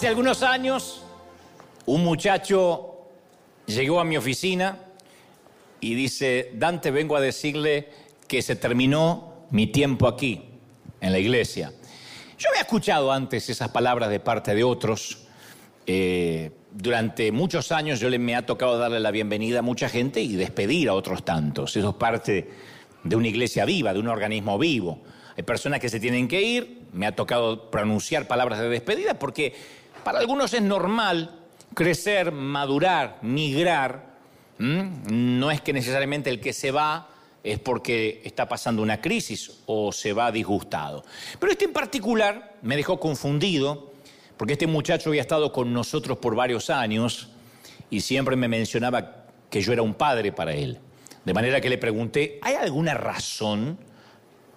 Hace algunos años, un muchacho llegó a mi oficina y dice, Dante, vengo a decirle que se terminó mi tiempo aquí, en la iglesia. Yo había escuchado antes esas palabras de parte de otros. Eh, durante muchos años yo me ha tocado darle la bienvenida a mucha gente y despedir a otros tantos. Eso es parte de una iglesia viva, de un organismo vivo. Hay personas que se tienen que ir, me ha tocado pronunciar palabras de despedida porque para algunos es normal crecer, madurar, migrar. No es que necesariamente el que se va es porque está pasando una crisis o se va disgustado. Pero este en particular me dejó confundido porque este muchacho había estado con nosotros por varios años y siempre me mencionaba que yo era un padre para él. De manera que le pregunté, ¿hay alguna razón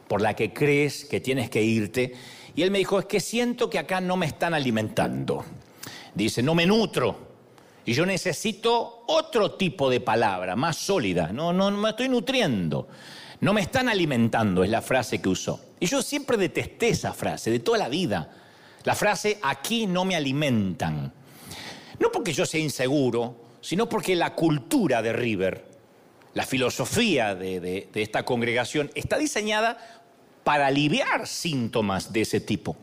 por la que crees que tienes que irte? Y él me dijo, es que siento que acá no me están alimentando. Dice, no me nutro. Y yo necesito otro tipo de palabra, más sólida. No, no, no me estoy nutriendo. No me están alimentando, es la frase que usó. Y yo siempre detesté esa frase, de toda la vida. La frase, aquí no me alimentan. No porque yo sea inseguro, sino porque la cultura de River, la filosofía de, de esta congregación, está diseñada para aliviar síntomas de ese tipo.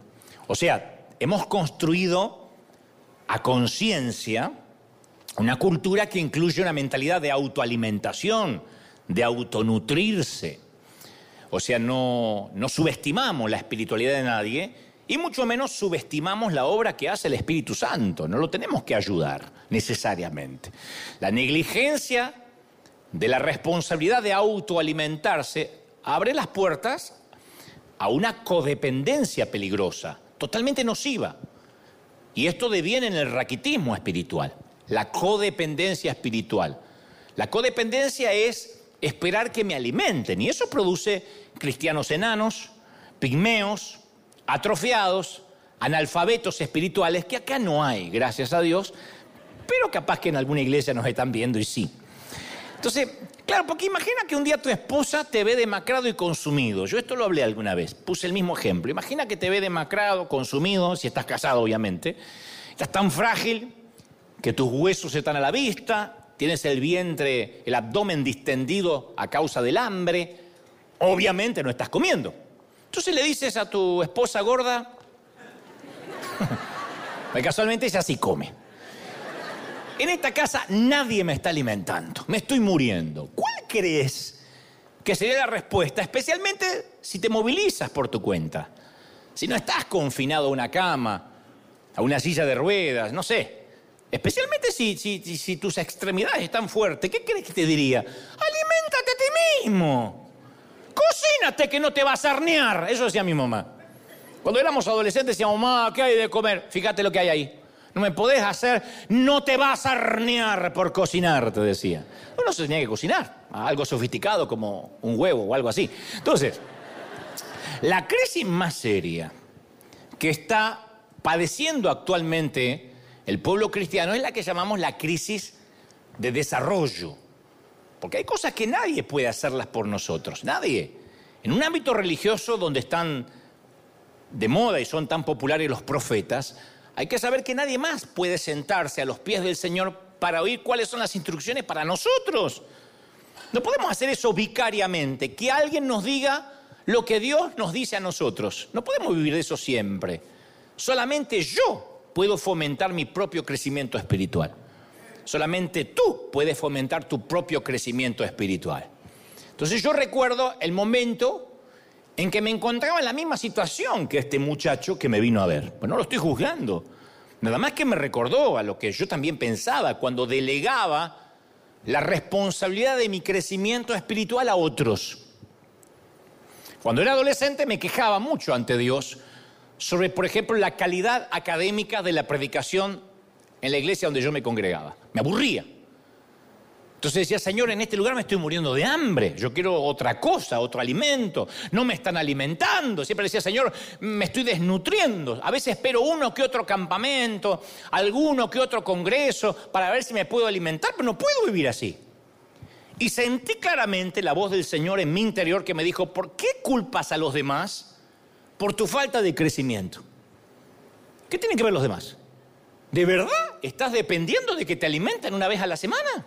O sea, hemos construido a conciencia una cultura que incluye una mentalidad de autoalimentación, de autonutrirse. O sea, no, no subestimamos la espiritualidad de nadie y mucho menos subestimamos la obra que hace el Espíritu Santo. No lo tenemos que ayudar necesariamente. La negligencia de la responsabilidad de autoalimentarse abre las puertas a una codependencia peligrosa, totalmente nociva. Y esto deviene en el raquitismo espiritual, la codependencia espiritual. La codependencia es esperar que me alimenten y eso produce cristianos enanos, pigmeos, atrofiados, analfabetos espirituales, que acá no hay, gracias a Dios, pero capaz que en alguna iglesia nos están viendo y sí. Entonces, claro, porque imagina que un día tu esposa te ve demacrado y consumido. Yo esto lo hablé alguna vez, puse el mismo ejemplo. Imagina que te ve demacrado, consumido, si estás casado obviamente. Estás tan frágil que tus huesos están a la vista, tienes el vientre, el abdomen distendido a causa del hambre. Obviamente no estás comiendo. Entonces le dices a tu esposa gorda, casualmente ella sí come en esta casa nadie me está alimentando, me estoy muriendo. ¿Cuál crees que sería la respuesta? Especialmente si te movilizas por tu cuenta. Si no estás confinado a una cama, a una silla de ruedas, no sé. Especialmente si, tus extremidades están fuertes, ¿qué crees que te diría? Aliméntate a ti mismo. Cocínate que no te vas a arnear. Eso decía mi mamá. Cuando éramos adolescentes decíamos, mamá, ¿qué hay de comer? Fíjate lo que hay ahí. No me podés hacer, no te vas a arnear por cocinar, te decía. Uno se tenía que cocinar, algo sofisticado como un huevo o algo así. Entonces, la crisis más seria que está padeciendo actualmente el pueblo cristiano es la que llamamos la crisis de desarrollo. Porque hay cosas que nadie puede hacerlas por nosotros, nadie. En un ámbito religioso donde están de moda y son tan populares los profetas, hay que saber que nadie más puede sentarse a los pies del Señor para oír cuáles son las instrucciones para nosotros. No podemos hacer eso vicariamente, que alguien nos diga lo que Dios nos dice a nosotros. No podemos vivir de eso siempre. Solamente yo puedo fomentar mi propio crecimiento espiritual. Solamente tú puedes fomentar tu propio crecimiento espiritual. Entonces yo recuerdo el momento en que me encontraba en la misma situación que este muchacho que me vino a ver. Pues no lo estoy juzgando. Nada más que me recordó a lo que yo también pensaba cuando delegaba la responsabilidad de mi crecimiento espiritual a otros. Cuando era adolescente me quejaba mucho ante Dios sobre, por ejemplo, la calidad académica de la predicación en la iglesia donde yo me congregaba. Me aburría. Entonces decía, Señor, en este lugar me estoy muriendo de hambre, yo quiero otra cosa, otro alimento, no me están alimentando. Siempre decía, Señor, me estoy desnutriendo. A veces espero uno que otro campamento, alguno que otro congreso para ver si me puedo alimentar, pero no puedo vivir así. Y sentí claramente la voz del Señor en mi interior que me dijo, ¿por qué culpas a los demás por tu falta de crecimiento? ¿Qué tienen que ver los demás? ¿De verdad estás dependiendo de que te alimenten una vez a la semana?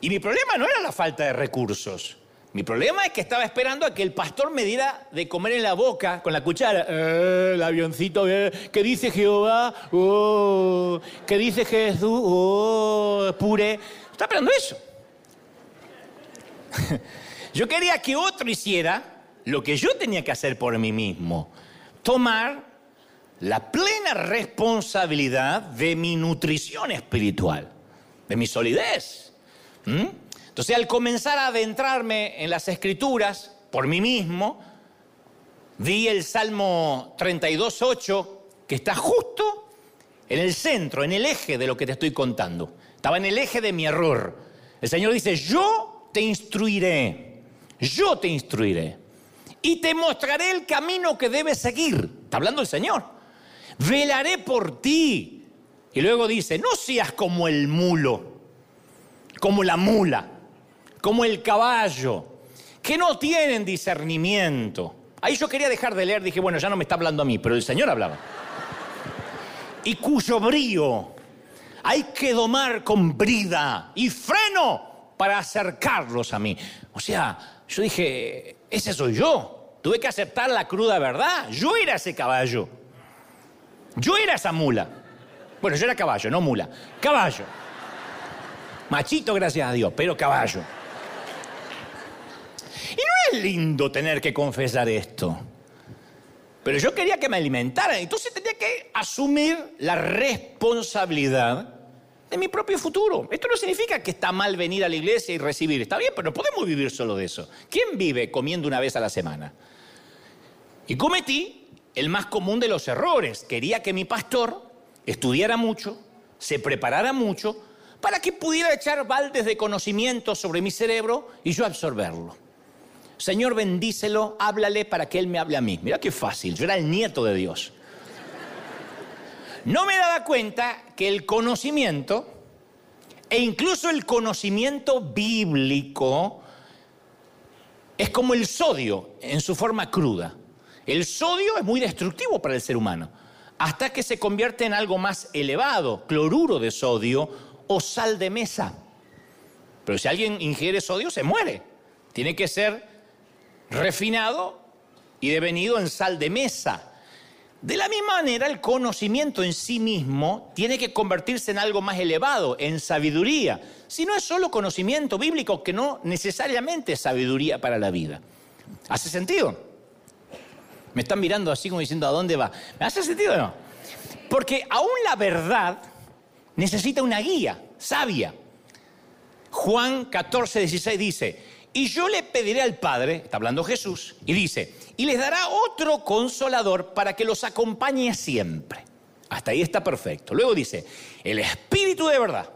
Y mi problema no era la falta de recursos. Mi problema es que estaba esperando a que el pastor me diera de comer en la boca con la cuchara. Eh, el avioncito, eh, ¿qué dice Jehová? Oh, ¿Qué dice Jesús? Oh, pure. Estaba esperando eso. Yo quería que otro hiciera lo que yo tenía que hacer por mí mismo. Tomar la plena responsabilidad de mi nutrición espiritual, de mi solidez. ¿Mm? Entonces, al comenzar a adentrarme en las escrituras por mí mismo, vi el Salmo 32.8, que está justo en el centro, en el eje de lo que te estoy contando. Estaba en el eje de mi error. El Señor dice, yo te instruiré, yo te instruiré y te mostraré el camino que debes seguir. Está hablando el Señor. Velaré por ti. Y luego dice, no seas como el mulo, como la mula como el caballo, que no tienen discernimiento. Ahí yo quería dejar de leer, dije, bueno, ya no me está hablando a mí, pero el Señor hablaba. Y cuyo brío hay que domar con brida y freno para acercarlos a mí. O sea, yo dije, ese soy yo. Tuve que aceptar la cruda verdad. Yo era ese caballo. Yo era esa mula. Bueno, yo era caballo, no mula. Caballo. Machito, gracias a Dios, pero caballo. Y no es lindo tener que confesar esto. Pero yo quería que me alimentaran, entonces tenía que asumir la responsabilidad de mi propio futuro. Esto no significa que está mal venir a la iglesia y recibir. Está bien, pero no podemos vivir solo de eso. ¿Quién vive comiendo una vez a la semana? Y cometí el más común de los errores. Quería que mi pastor estudiara mucho, se preparara mucho, para que pudiera echar baldes de conocimiento sobre mi cerebro y yo absorberlo. Señor, bendícelo, háblale para que Él me hable a mí. Mira qué fácil, yo era el nieto de Dios. No me daba cuenta que el conocimiento, e incluso el conocimiento bíblico, es como el sodio en su forma cruda. El sodio es muy destructivo para el ser humano, hasta que se convierte en algo más elevado, cloruro de sodio o sal de mesa. Pero si alguien ingiere sodio, se muere. Tiene que ser refinado y devenido en sal de mesa. De la misma manera, el conocimiento en sí mismo tiene que convertirse en algo más elevado, en sabiduría. Si no es solo conocimiento bíblico, que no necesariamente es sabiduría para la vida. ¿Hace sentido? Me están mirando así como diciendo, ¿a dónde va? ¿Me hace sentido o no? Porque aún la verdad necesita una guía sabia. Juan 14, 16 dice, y yo le pediré al Padre, está hablando Jesús, y dice, y les dará otro consolador para que los acompañe siempre. Hasta ahí está perfecto. Luego dice, el Espíritu de verdad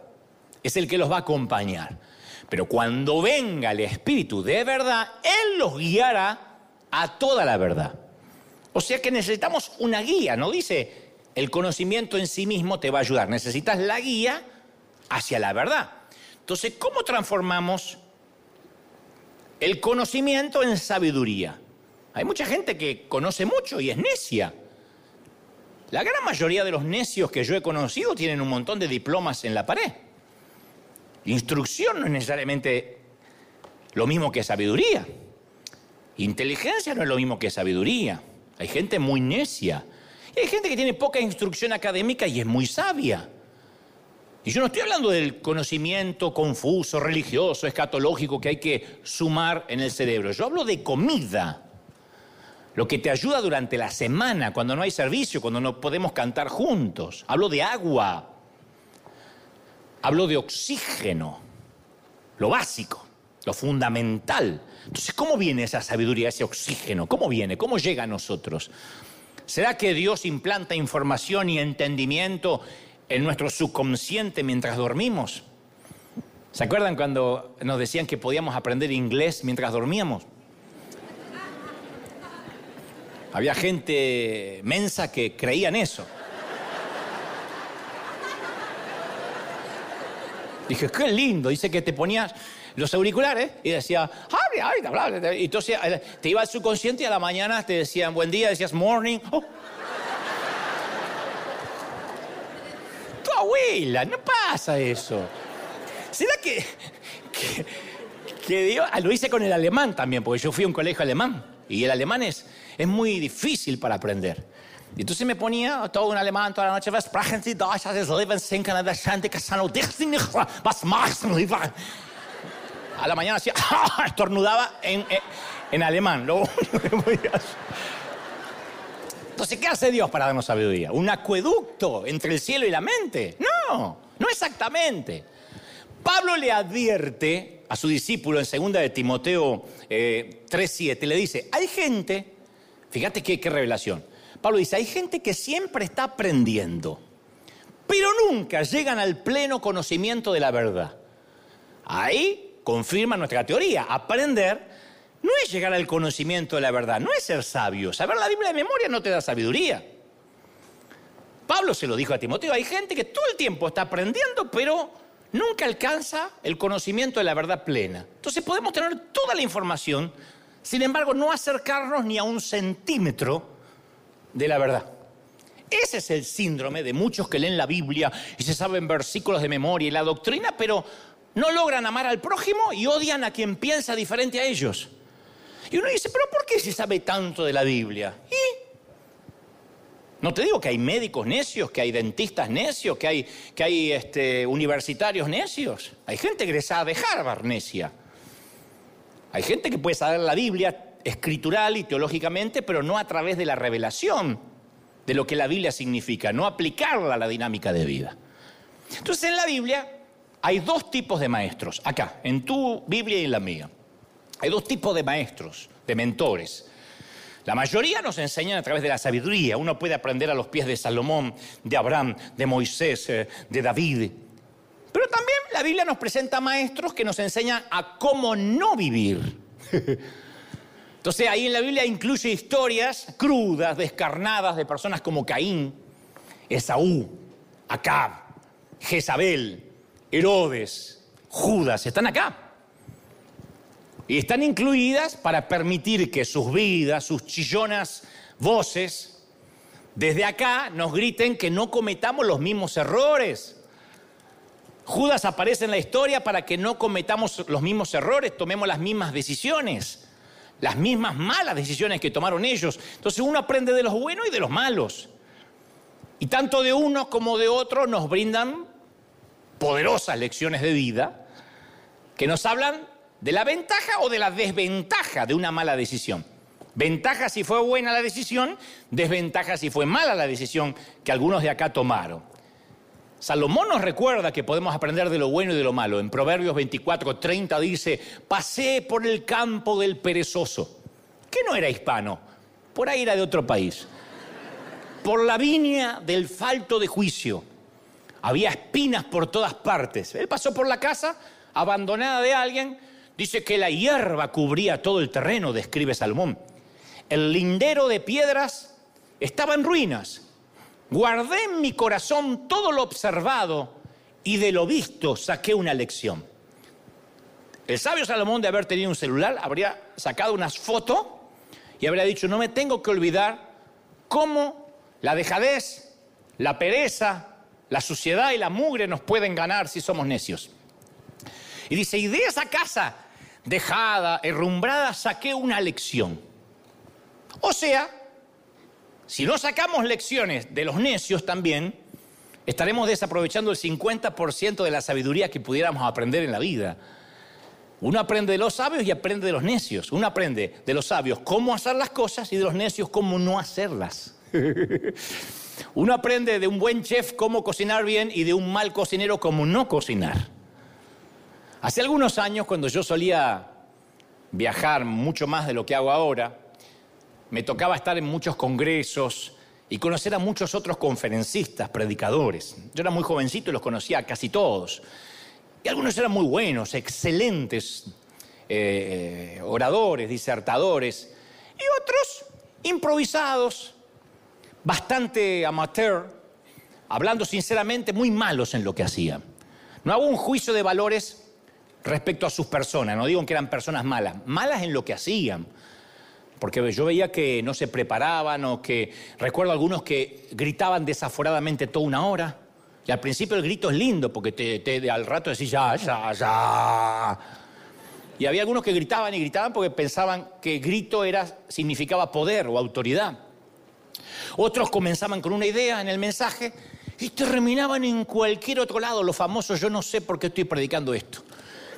es el que los va a acompañar. Pero cuando venga el Espíritu de verdad, Él los guiará a toda la verdad. O sea que necesitamos una guía, no dice el conocimiento en sí mismo te va a ayudar, necesitas la guía hacia la verdad. Entonces, ¿cómo transformamos el conocimiento en sabiduría. Hay mucha gente que conoce mucho y es necia. La gran mayoría de los necios que yo he conocido tienen un montón de diplomas en la pared. Instrucción no es necesariamente lo mismo que sabiduría. Inteligencia no es lo mismo que sabiduría. Hay gente muy necia. Y hay gente que tiene poca instrucción académica y es muy sabia. Y yo no estoy hablando del conocimiento confuso, religioso, escatológico que hay que sumar en el cerebro. Yo hablo de comida. Lo que te ayuda durante la semana, cuando no hay servicio, cuando no podemos cantar juntos. Hablo de agua. Hablo de oxígeno. Lo básico, lo fundamental. Entonces, ¿cómo viene esa sabiduría, ese oxígeno? ¿Cómo viene? ¿Cómo llega a nosotros? ¿Será que Dios implanta información y entendimiento en nuestro subconsciente mientras dormimos. ¿Se acuerdan cuando nos decían que podíamos aprender inglés mientras dormíamos? Había gente mensa que creía en eso. Dije, qué lindo. Dice que te ponías los auriculares y decía, y entonces eh, te iba al subconsciente y a la mañana te decían buen día, decías morning. Oh. abuela, no pasa eso. ¿Será que, que, Dios, ah, lo hice con el alemán también, porque yo fui a un colegio alemán y el alemán es, es muy difícil para aprender. Y entonces me ponía todo en alemán toda la noche, sprachen Sie Deutsch, das Leben sinken an der Schande, was machst? A la mañana hacía, estornudaba en, en, alemán. Lo Entonces, ¿qué hace Dios para darnos sabiduría? ¿Un acueducto entre el cielo y la mente? No, no exactamente. Pablo le advierte a su discípulo en 2 de Timoteo 3.7, eh, le dice, hay gente, fíjate qué, qué revelación, Pablo dice, hay gente que siempre está aprendiendo, pero nunca llegan al pleno conocimiento de la verdad. Ahí confirma nuestra teoría, aprender no es llegar al conocimiento de la verdad, no es ser sabio. Saber la Biblia de memoria no te da sabiduría. Pablo se lo dijo a Timoteo, hay gente que todo el tiempo está aprendiendo, pero nunca alcanza el conocimiento de la verdad plena. Entonces podemos tener toda la información, sin embargo no acercarnos ni a un centímetro de la verdad. Ese es el síndrome de muchos que leen la Biblia y se saben versículos de memoria y la doctrina, pero no logran amar al prójimo y odian a quien piensa diferente a ellos. Y uno dice, pero ¿por qué se sabe tanto de la Biblia? No te digo que hay médicos necios, que hay dentistas necios, que hay, que hay este, universitarios necios. Hay gente egresada de Harvard necia. Hay gente que puede saber la Biblia escritural y teológicamente, pero no a través de la revelación de lo que la Biblia significa, no aplicarla a la dinámica de vida. Entonces en la Biblia hay dos tipos de maestros, acá, en tu Biblia y en la mía. Hay dos tipos de maestros, de mentores. La mayoría nos enseñan a través de la sabiduría. Uno puede aprender a los pies de Salomón, de Abraham, de Moisés, eh, de David. Pero también la Biblia nos presenta maestros que nos enseñan a cómo no vivir. Entonces ahí en la Biblia incluye historias crudas, descarnadas de personas como Caín, Esaú, Acab, Jezabel, Herodes, Judas. Están acá. Y están incluidas para permitir que sus vidas, sus chillonas voces, desde acá nos griten que no cometamos los mismos errores. Judas aparece en la historia para que no cometamos los mismos errores, tomemos las mismas decisiones, las mismas malas decisiones que tomaron ellos. Entonces uno aprende de los buenos y de los malos. Y tanto de unos como de otros nos brindan poderosas lecciones de vida que nos hablan de la ventaja o de la desventaja de una mala decisión. Ventaja si fue buena la decisión, desventaja si fue mala la decisión que algunos de acá tomaron. Salomón nos recuerda que podemos aprender de lo bueno y de lo malo. En Proverbios 24, 30 dice, pasé por el campo del perezoso, que no era hispano, por ahí era de otro país. Por la viña del falto de juicio. Había espinas por todas partes. Él pasó por la casa abandonada de alguien Dice que la hierba cubría todo el terreno, describe Salmón. El lindero de piedras estaba en ruinas. Guardé en mi corazón todo lo observado y de lo visto saqué una lección. El sabio Salomón de haber tenido un celular habría sacado unas fotos y habría dicho, no me tengo que olvidar cómo la dejadez, la pereza, la suciedad y la mugre nos pueden ganar si somos necios. Y dice, y de esa casa dejada, herrumbrada, saqué una lección. O sea, si no sacamos lecciones de los necios también, estaremos desaprovechando el 50% de la sabiduría que pudiéramos aprender en la vida. Uno aprende de los sabios y aprende de los necios. Uno aprende de los sabios cómo hacer las cosas y de los necios cómo no hacerlas. Uno aprende de un buen chef cómo cocinar bien y de un mal cocinero cómo no cocinar. Hace algunos años, cuando yo solía viajar mucho más de lo que hago ahora, me tocaba estar en muchos congresos y conocer a muchos otros conferencistas, predicadores. Yo era muy jovencito y los conocía casi todos. Y algunos eran muy buenos, excelentes eh, oradores, disertadores, y otros improvisados, bastante amateur, hablando sinceramente muy malos en lo que hacían. No hago un juicio de valores respecto a sus personas. No digo que eran personas malas, malas en lo que hacían. Porque yo veía que no se preparaban o que recuerdo algunos que gritaban desaforadamente toda una hora. Y al principio el grito es lindo porque te, te- al rato decís ya, ya, ya. Y había algunos que gritaban y gritaban porque pensaban que grito era, significaba poder o autoridad. Otros comenzaban con una idea en el mensaje y terminaban en cualquier otro lado. Los famosos, yo no sé por qué estoy predicando esto.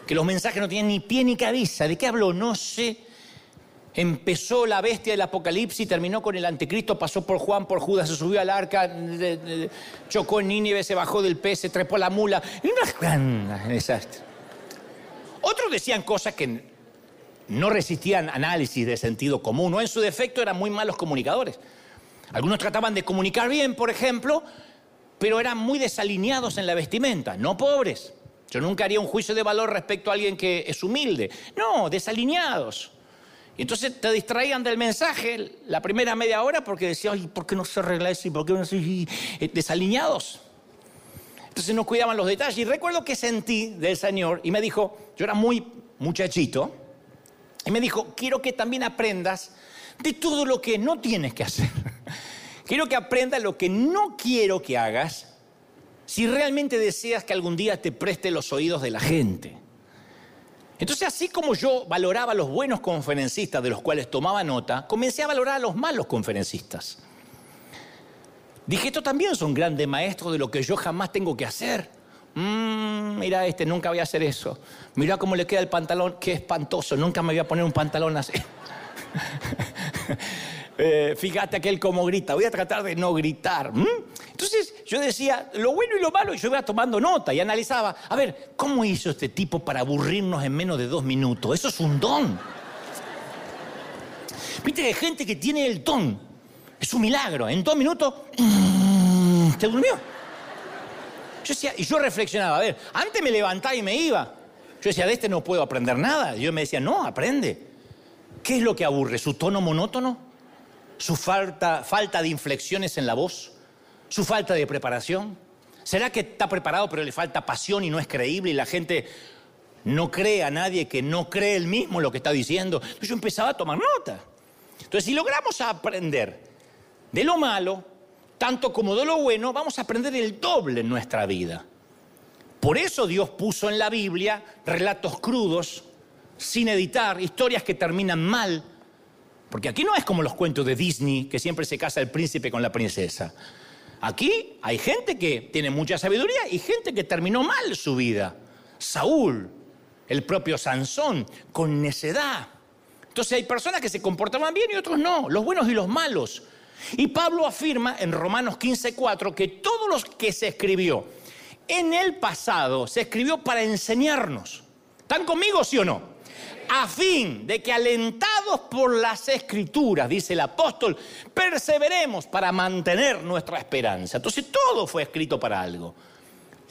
Que los mensajes no tienen ni pie ni cabeza. ¿De qué hablo? No sé. Empezó la bestia del Apocalipsis, terminó con el anticristo, pasó por Juan, por Judas, se subió al arca, chocó en Nínive, se bajó del pez, se trepó a la mula. Desastre. Otros decían cosas que no resistían análisis de sentido común, o en su defecto eran muy malos comunicadores. Algunos trataban de comunicar bien, por ejemplo, pero eran muy desalineados en la vestimenta, no pobres. Yo nunca haría un juicio de valor respecto a alguien que es humilde. No, desalineados. Y entonces te distraían del mensaje la primera media hora porque decían, ay, ¿por qué no se arregla eso? ¿Y por qué no se... eh, Desalineados. Entonces no cuidaban los detalles. Y recuerdo que sentí del Señor y me dijo, yo era muy muchachito, y me dijo, quiero que también aprendas de todo lo que no tienes que hacer. Quiero que aprendas lo que no quiero que hagas si realmente deseas que algún día te preste los oídos de la gente. Entonces, así como yo valoraba a los buenos conferencistas de los cuales tomaba nota, comencé a valorar a los malos conferencistas. Dije, estos también son grandes maestros de lo que yo jamás tengo que hacer. Mm, mira este, nunca voy a hacer eso. Mira cómo le queda el pantalón, qué espantoso, nunca me voy a poner un pantalón así. Eh, fíjate aquel cómo grita, voy a tratar de no gritar. Entonces yo decía lo bueno y lo malo y yo iba tomando nota y analizaba, a ver, ¿cómo hizo este tipo para aburrirnos en menos de dos minutos? Eso es un don. Viste hay gente que tiene el don, es un milagro, en dos minutos mm, se durmió. Yo decía, y yo reflexionaba, a ver, antes me levantaba y me iba. Yo decía, de este no puedo aprender nada. Y yo me decía, no, aprende. ¿Qué es lo que aburre? ¿Su tono monótono? ¿Su falta, falta de inflexiones en la voz? ¿Su falta de preparación? ¿Será que está preparado pero le falta pasión y no es creíble y la gente no cree a nadie que no cree él mismo lo que está diciendo? Entonces yo empezaba a tomar nota. Entonces si logramos aprender de lo malo, tanto como de lo bueno, vamos a aprender el doble en nuestra vida. Por eso Dios puso en la Biblia relatos crudos, sin editar, historias que terminan mal. Porque aquí no es como los cuentos de Disney, que siempre se casa el príncipe con la princesa. Aquí hay gente que tiene mucha sabiduría y gente que terminó mal su vida. Saúl, el propio Sansón, con necedad. Entonces hay personas que se comportaban bien y otros no, los buenos y los malos. Y Pablo afirma en Romanos 15:4 que todo lo que se escribió en el pasado se escribió para enseñarnos. ¿Están conmigo, sí o no? A fin de que alentados por las escrituras, dice el apóstol, perseveremos para mantener nuestra esperanza. Entonces todo fue escrito para algo.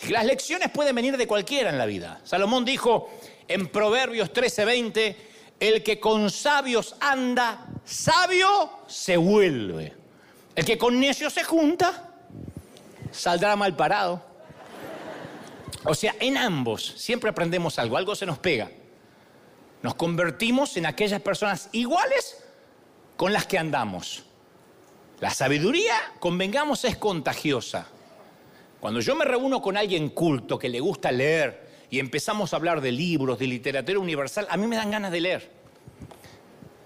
Las lecciones pueden venir de cualquiera en la vida. Salomón dijo en Proverbios 13:20, el que con sabios anda, sabio se vuelve. El que con necios se junta, saldrá mal parado. O sea, en ambos siempre aprendemos algo, algo se nos pega. Nos convertimos en aquellas personas iguales con las que andamos. La sabiduría, convengamos, es contagiosa. Cuando yo me reúno con alguien culto que le gusta leer y empezamos a hablar de libros, de literatura universal, a mí me dan ganas de leer.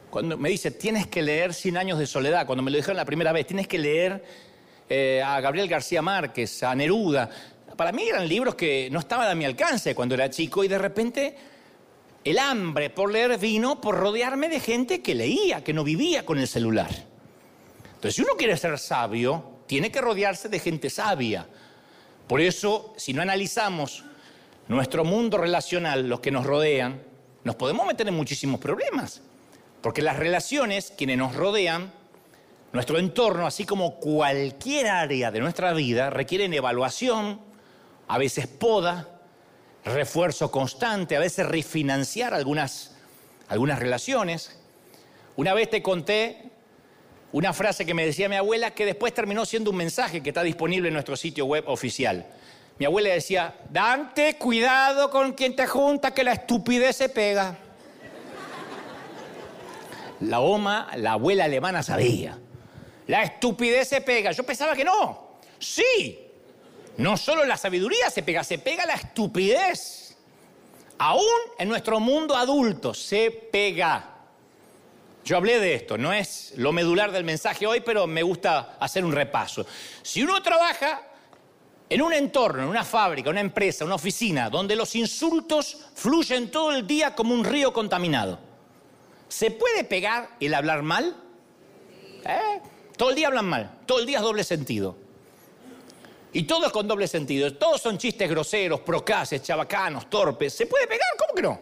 Cuando me dice, tienes que leer Cien años de soledad, cuando me lo dijeron la primera vez, tienes que leer eh, a Gabriel García Márquez, a Neruda. Para mí eran libros que no estaban a mi alcance cuando era chico y de repente el hambre por leer vino por rodearme de gente que leía, que no vivía con el celular. Entonces, si uno quiere ser sabio, tiene que rodearse de gente sabia. Por eso, si no analizamos nuestro mundo relacional, los que nos rodean, nos podemos meter en muchísimos problemas. Porque las relaciones, quienes nos rodean, nuestro entorno, así como cualquier área de nuestra vida, requieren evaluación, a veces poda, refuerzo constante, a veces refinanciar algunas, algunas relaciones. Una vez te conté una frase que me decía mi abuela que después terminó siendo un mensaje que está disponible en nuestro sitio web oficial. Mi abuela decía, Dante, cuidado con quien te junta, que la estupidez se pega. La OMA, la abuela alemana sabía. La estupidez se pega. Yo pensaba que no. Sí. No solo la sabiduría se pega, se pega la estupidez. Aún en nuestro mundo adulto se pega. Yo hablé de esto, no es lo medular del mensaje hoy, pero me gusta hacer un repaso. Si uno trabaja en un entorno, en una fábrica, una empresa, una oficina, donde los insultos fluyen todo el día como un río contaminado, ¿se puede pegar el hablar mal? ¿Eh? Todo el día hablan mal, todo el día es doble sentido. Y todo es con doble sentido. Todos son chistes groseros, procaces, chabacanos, torpes. ¿Se puede pegar? ¿Cómo que no?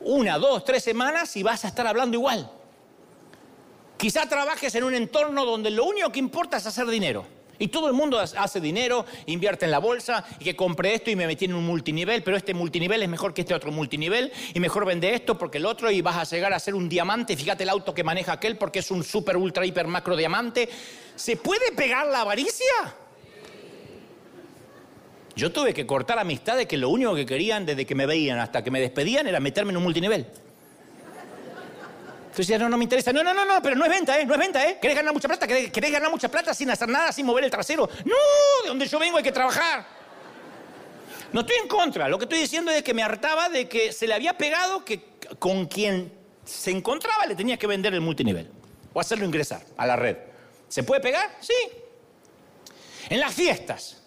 Una, dos, tres semanas y vas a estar hablando igual. Quizá trabajes en un entorno donde lo único que importa es hacer dinero. Y todo el mundo hace dinero, invierte en la bolsa y que compre esto y me metí en un multinivel, pero este multinivel es mejor que este otro multinivel y mejor vende esto porque el otro y vas a llegar a ser un diamante. Fíjate el auto que maneja aquel porque es un super, ultra, hiper, macro diamante. ¿Se puede pegar la avaricia? Yo tuve que cortar amistades que lo único que querían desde que me veían hasta que me despedían era meterme en un multinivel. Entonces no, no me interesa. No, no, no, no, pero no es venta, ¿eh? No es venta, ¿eh? ¿Querés ganar mucha plata? ¿Querés, ganar mucha plata sin hacer nada, sin mover el trasero? No, de donde yo vengo hay que trabajar. No estoy en contra. Lo que estoy diciendo es que me hartaba de que se le había pegado que con quien se encontraba le tenía que vender el multinivel o hacerlo ingresar a la red. ¿Se puede pegar? Sí. En las fiestas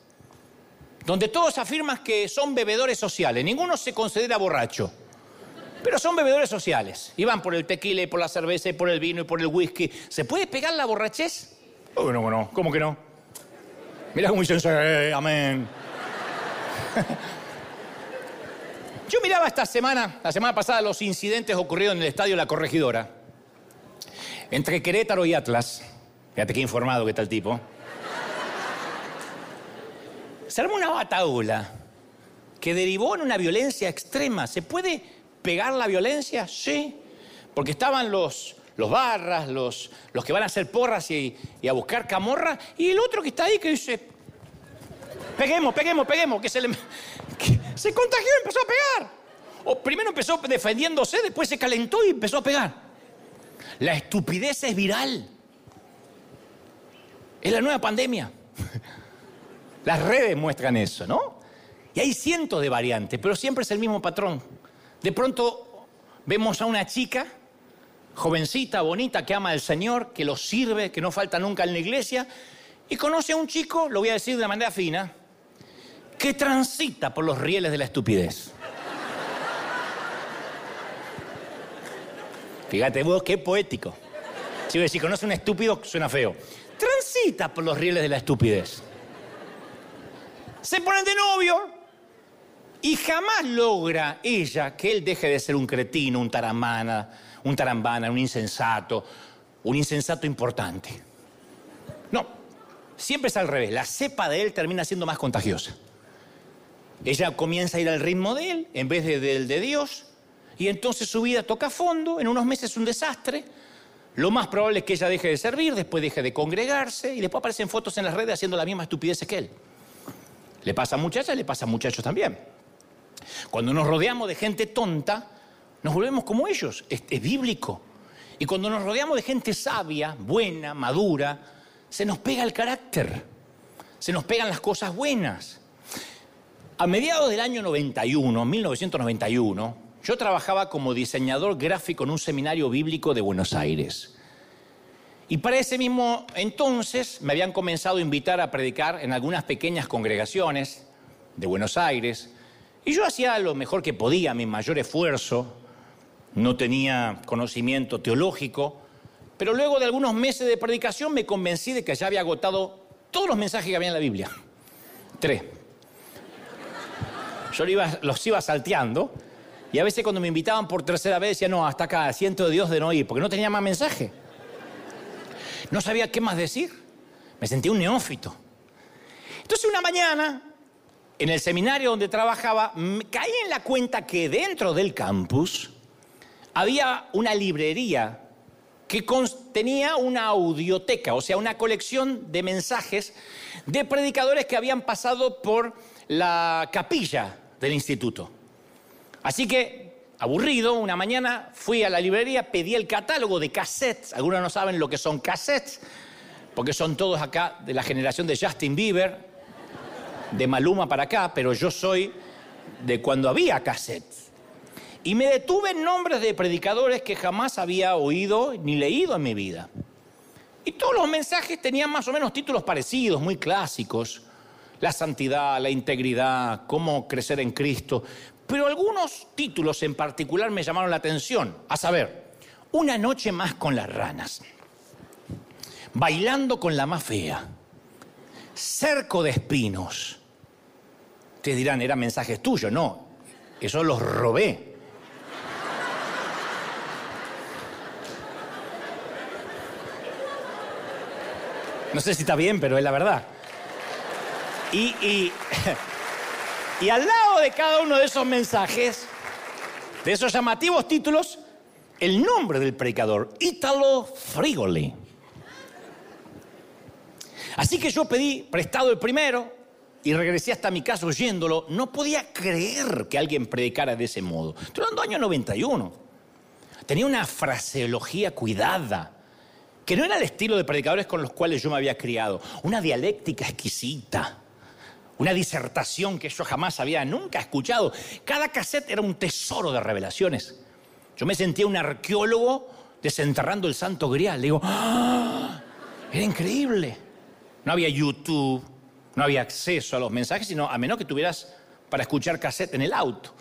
donde todos afirman que son bebedores sociales. Ninguno se considera borracho, pero son bebedores sociales. Y van por el tequila y por la cerveza y por el vino y por el whisky. ¿Se puede pegar la borrachez? Oh, no, no, ¿cómo que no? Mira cómo dicen, eh, amén. Yo miraba esta semana, la semana pasada, los incidentes ocurridos en el estadio La Corregidora, entre Querétaro y Atlas. Fíjate qué informado que está el tipo se armó una bataola que derivó en una violencia extrema. ¿Se puede pegar la violencia? Sí. Porque estaban los, los barras, los, los que van a hacer porras y, a buscar camorra, y el otro que está ahí que dice, peguemos, peguemos, peguemos, que se se contagió y empezó a pegar. O primero empezó defendiéndose, después se calentó y empezó a pegar. La estupidez es viral. Es la nueva pandemia. Las redes muestran eso, ¿no? Y hay cientos de variantes, pero siempre es el mismo patrón. De pronto vemos a una chica, jovencita, bonita, que ama al Señor, que lo sirve, que no falta nunca en la iglesia, y conoce a un chico, lo voy a decir de manera fina, que transita por los rieles de la estupidez. Fíjate vos, qué poético. Si conoce a un estúpido, suena feo. Transita por los rieles de la estupidez se ponen de novio y jamás logra ella que él deje de ser un cretino, un taramana, un tarambana, un insensato, un insensato importante. No, siempre es al revés. La cepa de él termina siendo más contagiosa. Ella comienza a ir al ritmo de él en vez de del de Dios y entonces su vida toca fondo, en unos meses es un desastre. Lo más probable es que ella deje de servir, después deje de congregarse y después aparecen fotos en las redes haciendo la misma estupidez que él. Le pasa a muchachas, le pasa a muchachos también. Cuando nos rodeamos de gente tonta, nos volvemos como ellos. Es, bíblico. Y cuando nos rodeamos de gente sabia, buena, madura, se nos pega el carácter. Se nos pegan las cosas buenas. A mediados del año 91, 1991, yo trabajaba como diseñador gráfico en un seminario bíblico de Buenos Aires. Y para ese mismo entonces me habían comenzado a invitar a predicar en algunas pequeñas congregaciones de Buenos Aires. Y yo hacía lo mejor que podía, mi mayor esfuerzo. No tenía conocimiento teológico. Pero luego de algunos meses de predicación me convencí de que ya había agotado todos los mensajes que había en la Biblia. Tres. Yo los iba salteando. Y a veces cuando me invitaban por tercera vez decía, no, hasta acá, siento de Dios de no ir, porque no tenía más mensaje. No sabía qué más decir. Me sentí un neófito. Entonces una mañana, en el seminario donde trabajaba, caí en la cuenta que dentro del campus había una librería que contenía una audioteca, o sea, una colección de mensajes de predicadores que habían pasado por la capilla del instituto. Así que aburrido, una mañana fui a la librería, pedí el catálogo de cassettes. Algunos no saben lo que son cassettes, porque son todos acá de la generación de Justin Bieber. de Maluma para acá, pero yo soy de cuando había cassettes. Y me detuve en nombres de predicadores que jamás había oído ni leído en mi vida. Y todos los mensajes tenían más o menos títulos parecidos, muy clásicos. La santidad, la integridad, cómo crecer en Cristo. Pero algunos títulos en particular me llamaron la atención. A saber, Una noche más con las ranas. Bailando con la más fea. Cerco de espinos. Ustedes dirán, eran mensajes tuyos. No, eso los robé. No sé si está bien, pero es la verdad. Y, y, y, al lado de cada uno de esos mensajes, de esos llamativos títulos, el nombre del predicador, Ítalo Frigoli. Así que yo pedí prestado el primero y regresé hasta mi casa oyéndolo. No podía creer que alguien predicara de ese modo. Estoy hablando año 91. Tenía una fraseología cuidada que no era el estilo de predicadores con los cuales yo me había criado, una dialéctica exquisita, una disertación que yo jamás había nunca escuchado. Cada cassette era un tesoro de revelaciones. Yo me sentía un arqueólogo desenterrando el santo grial. Digo, ¡Ah! era increíble. No había YouTube, no había acceso a los mensajes, sino a menos que tuvieras para escuchar cassette en el auto.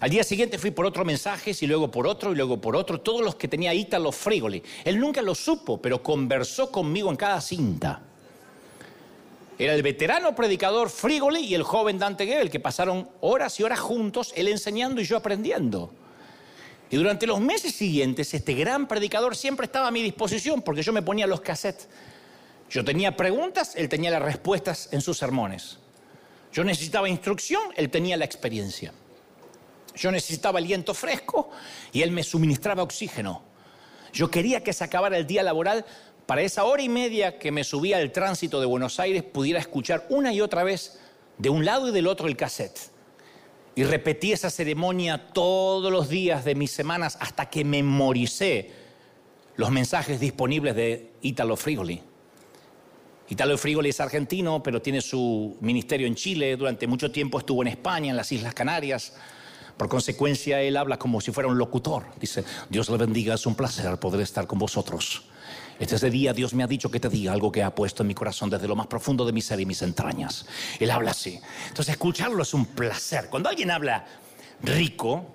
Al día siguiente fui por otro mensaje y luego por otro y luego por otro, todos los que tenía Ítalo Frigoli. Él nunca lo supo, pero conversó conmigo en cada cinta. Era el veterano predicador Frigoli y el joven Dante Gebel, que pasaron horas y horas juntos, él enseñando y yo aprendiendo. Y durante los meses siguientes, este gran predicador siempre estaba a mi disposición porque yo me ponía los cassettes. Yo tenía preguntas, él tenía las respuestas en sus sermones. Yo necesitaba instrucción, él tenía la experiencia. Yo necesitaba aliento fresco y él me suministraba oxígeno. Yo quería que se acabara el día laboral para esa hora y media que me subía al tránsito de Buenos Aires pudiera escuchar una y otra vez de un lado y del otro el cassette. Y repetí esa ceremonia todos los días de mis semanas hasta que memoricé los mensajes disponibles de Italo Frigoli. Italo Frigoli es argentino, pero tiene su ministerio en Chile. Durante mucho tiempo estuvo en España, en las Islas Canarias. Por consecuencia, él habla como si fuera un locutor. Dice, Dios le bendiga, es un placer poder estar con vosotros. Este día Dios me ha dicho que te diga algo que ha puesto en mi corazón desde lo más profundo de mi ser y mis entrañas. Él habla así. Entonces, escucharlo es un placer. Cuando alguien habla rico,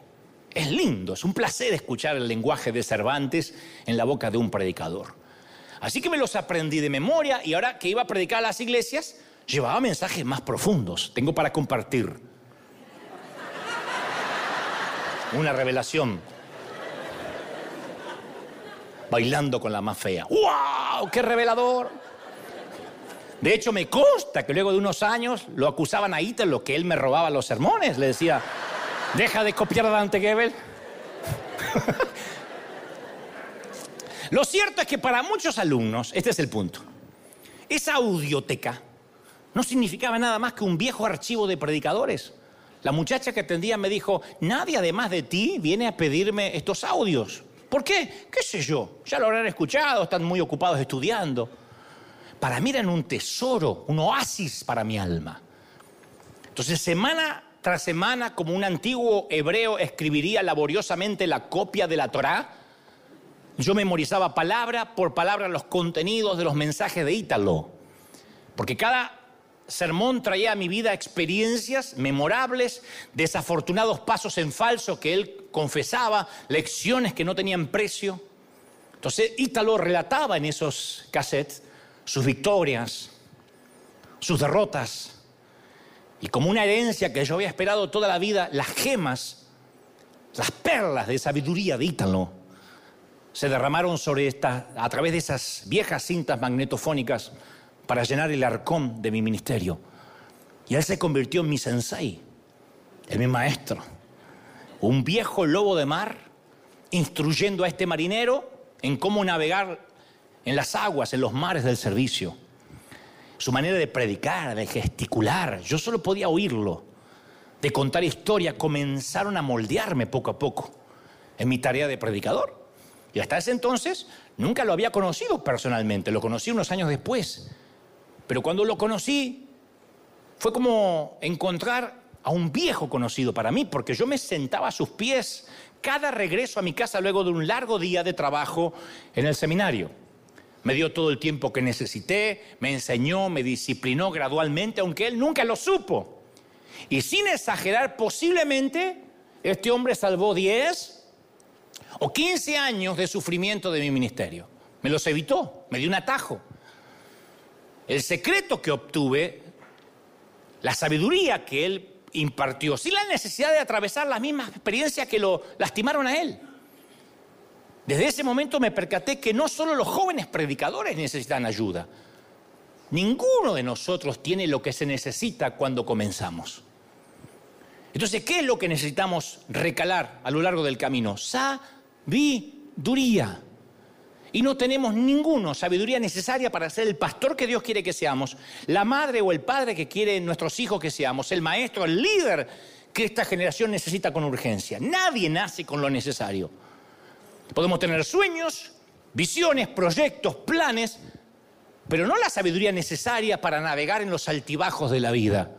es lindo, es un placer escuchar el lenguaje de Cervantes en la boca de un predicador. Así que me los aprendí de memoria y ahora que iba a predicar a las iglesias, llevaba mensajes más profundos. Tengo para compartir una revelación. Bailando con la más fea. ¡Wow! ¡Qué revelador! De hecho, me consta que luego de unos años lo acusaban a lo que él me robaba los sermones. Le decía, deja de copiar a Dante Gebel. Lo cierto es que para muchos alumnos, este es el punto, esa audioteca no significaba nada más que un viejo archivo de predicadores. La muchacha que atendía me dijo, nadie además de ti viene a pedirme estos audios. ¿Por qué? ¿Qué sé yo? Ya lo habrán escuchado, están muy ocupados estudiando. Para mí eran un tesoro, un oasis para mi alma. Entonces, semana tras semana, como un antiguo hebreo escribiría laboriosamente la copia de la Torá, yo memorizaba palabra por palabra los contenidos de los mensajes de Ítalo. Porque cada sermón traía a mi vida experiencias memorables, desafortunados pasos en falso que él confesaba, lecciones que no tenían precio. Entonces Ítalo relataba en esos cassettes sus victorias, sus derrotas, y como una herencia que yo había esperado toda la vida, las gemas, las perlas de sabiduría de Ítalo se derramaron sobre esta, a través de esas viejas cintas magnetofónicas para llenar el arcón de mi ministerio. Y él se convirtió en mi sensei, en mi maestro. Un viejo lobo de mar instruyendo a este marinero en cómo navegar en las aguas, en los mares del servicio. Su manera de predicar, de gesticular, yo solo podía oírlo, de contar historia, comenzaron a moldearme poco a poco en mi tarea de predicador. Y hasta ese entonces nunca lo había conocido personalmente, lo conocí unos años después. Pero cuando lo conocí, Fue como encontrar a un viejo conocido para mí, porque yo me sentaba a sus pies cada regreso a mi casa luego de un largo día de trabajo en el seminario. Me dio todo el tiempo que necesité, me enseñó, me disciplinó gradualmente, aunque él nunca lo supo. Y sin exagerar, posiblemente este hombre salvó 10 o 15 años de sufrimiento de mi ministerio. Me los evitó, me dio un atajo. El secreto que obtuve, la sabiduría que él impartió, sin la necesidad de atravesar las mismas experiencias que lo lastimaron a él. Desde ese momento me percaté que no solo los jóvenes predicadores necesitan ayuda, ninguno de nosotros tiene lo que se necesita cuando comenzamos. Entonces, ¿qué es lo que necesitamos recalar a lo largo del camino? Sabiduría. Y no tenemos ninguna sabiduría necesaria para ser el pastor que Dios quiere que seamos, la madre o el padre que quiere nuestros hijos que seamos, el maestro, el líder que esta generación necesita con urgencia. Nadie nace con lo necesario. Podemos tener sueños, visiones, proyectos, planes, pero no la sabiduría necesaria para navegar en los altibajos de la vida.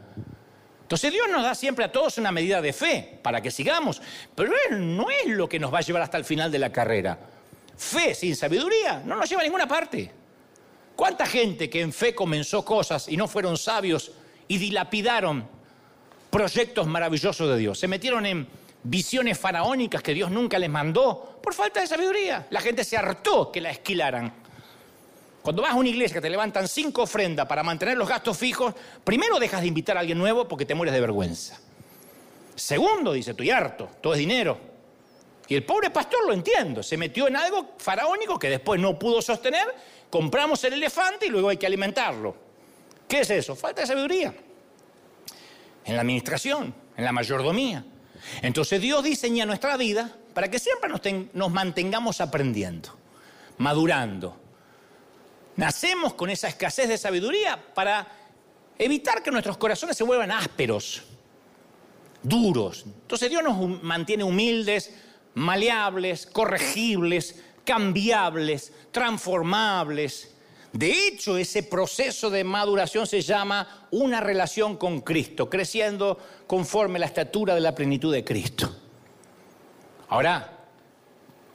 Entonces Dios nos da siempre a todos una medida de fe para que sigamos, pero Él no es lo que nos va a llevar hasta el final de la carrera. Fe sin sabiduría no nos lleva a ninguna parte. ¿Cuánta gente que en fe comenzó cosas y no fueron sabios y dilapidaron proyectos maravillosos de Dios? Se metieron en visiones faraónicas que Dios nunca les mandó por falta de sabiduría. La gente se hartó que la esquilaran. Cuando vas a una iglesia que te levantan cinco ofrendas para mantener los gastos fijos, primero dejas de invitar a alguien nuevo porque te mueres de vergüenza. Segundo, dice, estoy harto, todo es dinero. Y el pobre pastor lo entiendo, se metió en algo faraónico que después no pudo sostener, compramos el elefante y luego hay que alimentarlo. ¿Qué es eso? Falta de sabiduría. En la administración, en la mayordomía. Entonces Dios diseña nuestra vida para que siempre nos, nos mantengamos aprendiendo, madurando, Nacemos con esa escasez de sabiduría para evitar que nuestros corazones se vuelvan ásperos, duros. Entonces Dios nos mantiene humildes, maleables, corregibles, cambiables, transformables. De hecho, ese proceso de maduración se llama una relación con Cristo, creciendo conforme la estatura de la plenitud de Cristo. Ahora,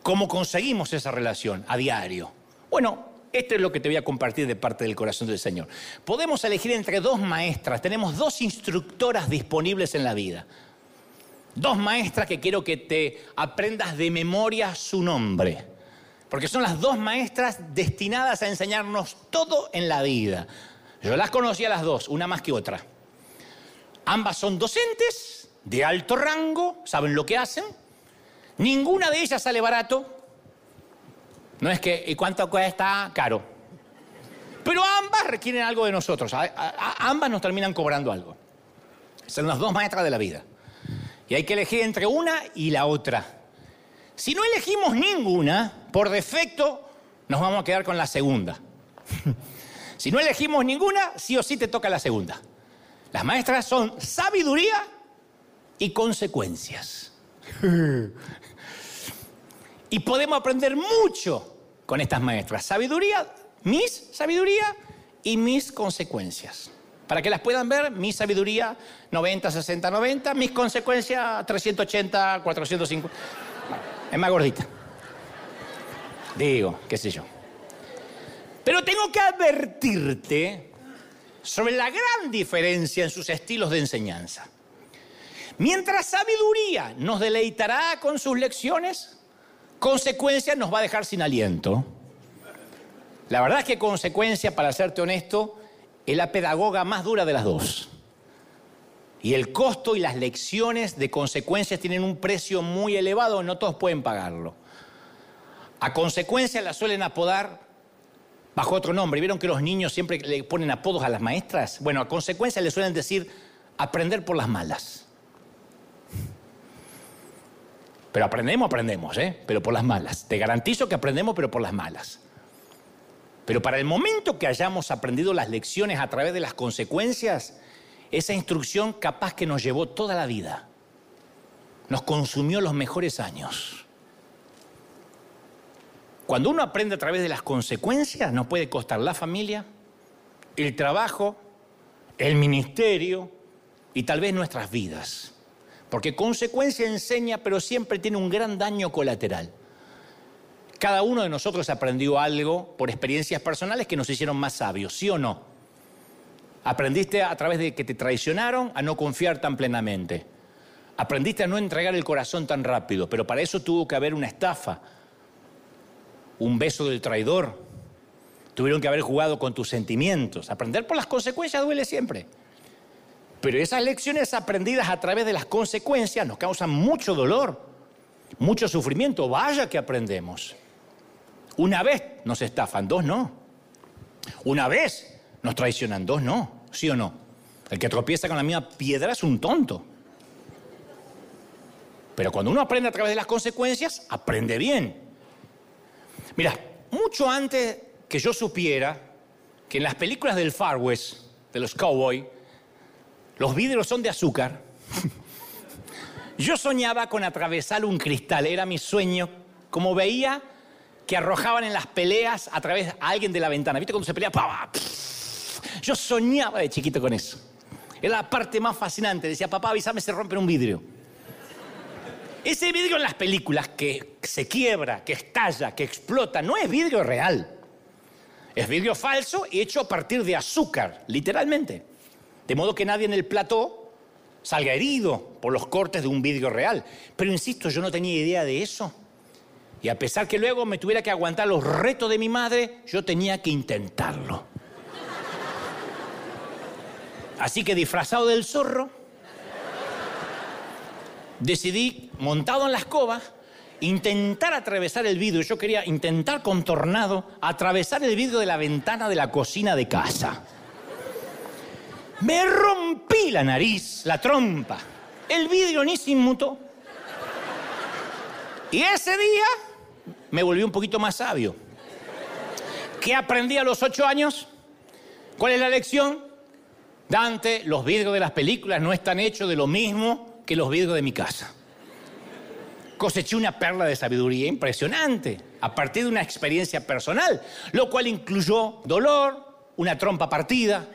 ¿cómo conseguimos esa relación a diario? Bueno, esto es lo que te voy a compartir de parte del corazón del Señor. Podemos elegir entre dos maestras, tenemos dos instructoras disponibles en la vida. Dos maestras que quiero que te aprendas de memoria su nombre. Porque son las dos maestras destinadas a enseñarnos todo en la vida. Yo las conocí a las dos, una más que otra. Ambas son docentes de alto rango, saben lo que hacen. Ninguna de ellas sale barato. No es que, ¿y cuánto cuesta? Caro. Pero ambas requieren algo de nosotros. ambas nos terminan cobrando algo. Son las dos maestras de la vida. Y hay que elegir entre una y la otra. Si no elegimos ninguna, por defecto nos vamos a quedar con la segunda. si no elegimos ninguna, sí o sí te toca la segunda. Las maestras son sabiduría y consecuencias. Y podemos aprender mucho con estas maestras. Sabiduría, mis sabiduría y mis consecuencias. Para que las puedan ver, mi sabiduría 90, 60, 90, mis consecuencias 380, 450. Es más gordita. Digo, qué sé yo. Pero tengo que advertirte sobre la gran diferencia en sus estilos de enseñanza. Mientras sabiduría nos deleitará con sus lecciones, Consecuencia nos va a dejar sin aliento. La verdad es que consecuencia, para serte honesto, es la pedagoga más dura de las dos. Y el costo y las lecciones de consecuencias tienen un precio muy elevado, no todos pueden pagarlo. A consecuencia la suelen apodar bajo otro nombre. ¿Vieron que los niños siempre le ponen apodos a las maestras? Bueno, a consecuencia le suelen decir aprender por las malas. Pero aprendemos, aprendemos, ¿eh? Pero por las malas. Te garantizo que aprendemos, pero por las malas. Pero para el momento que hayamos aprendido las lecciones a través de las consecuencias, esa instrucción capaz que nos llevó toda la vida. Nos consumió los mejores años. Cuando uno aprende a través de las consecuencias, nos puede costar la familia, el trabajo, el ministerio y tal vez nuestras vidas. Porque consecuencia enseña, pero siempre tiene un gran daño colateral. Cada uno de nosotros aprendió algo por experiencias personales que nos hicieron más sabios, ¿sí o no? Aprendiste a través de que te traicionaron a no confiar tan plenamente. Aprendiste a no entregar el corazón tan rápido, pero para eso tuvo que haber una estafa, un beso del traidor. Tuvieron que haber jugado con tus sentimientos. Aprender por las consecuencias duele siempre. Pero esas lecciones aprendidas a través de las consecuencias nos causan mucho dolor, mucho sufrimiento. Vaya que aprendemos. Una vez nos estafan, dos no. Una vez nos traicionan, dos no. ¿Sí o no? El que tropieza con la misma piedra es un tonto. Pero cuando uno aprende a través de las consecuencias, aprende bien. Mira, mucho antes que yo supiera que en las películas del Far West, de los cowboys, los vidrios son de azúcar, yo soñaba con atravesar un cristal, era mi sueño, como veía que arrojaban en las peleas a través a alguien de la ventana. ¿Viste cuando se pelea? Yo soñaba de chiquito con eso. Era la parte más fascinante. Decía, papá, avísame, se rompe un vidrio. Ese vidrio en las películas que se quiebra, que estalla, que explota, no es vidrio real. Es vidrio falso y hecho a partir de azúcar, literalmente. De modo que nadie en el plató salga herido por los cortes de un vidrio real. Pero insisto, yo no tenía idea de eso. Y a pesar que luego me tuviera que aguantar los retos de mi madre, yo tenía que intentarlo. Así que disfrazado del zorro, decidí, montado en la escoba, intentar atravesar el vidrio. Yo quería intentar contornado atravesar el vidrio de la ventana de la cocina de casa. Me rompí la nariz, la trompa. El vidrio ni se inmutó. Y ese día me volví un poquito más sabio. ¿Qué aprendí a los ocho años? ¿Cuál es la lección? Dante, los vidrios de las películas no están hechos de lo mismo que los vidrios de mi casa. Coseché una perla de sabiduría impresionante a partir de una experiencia personal, lo cual incluyó dolor, una trompa partida,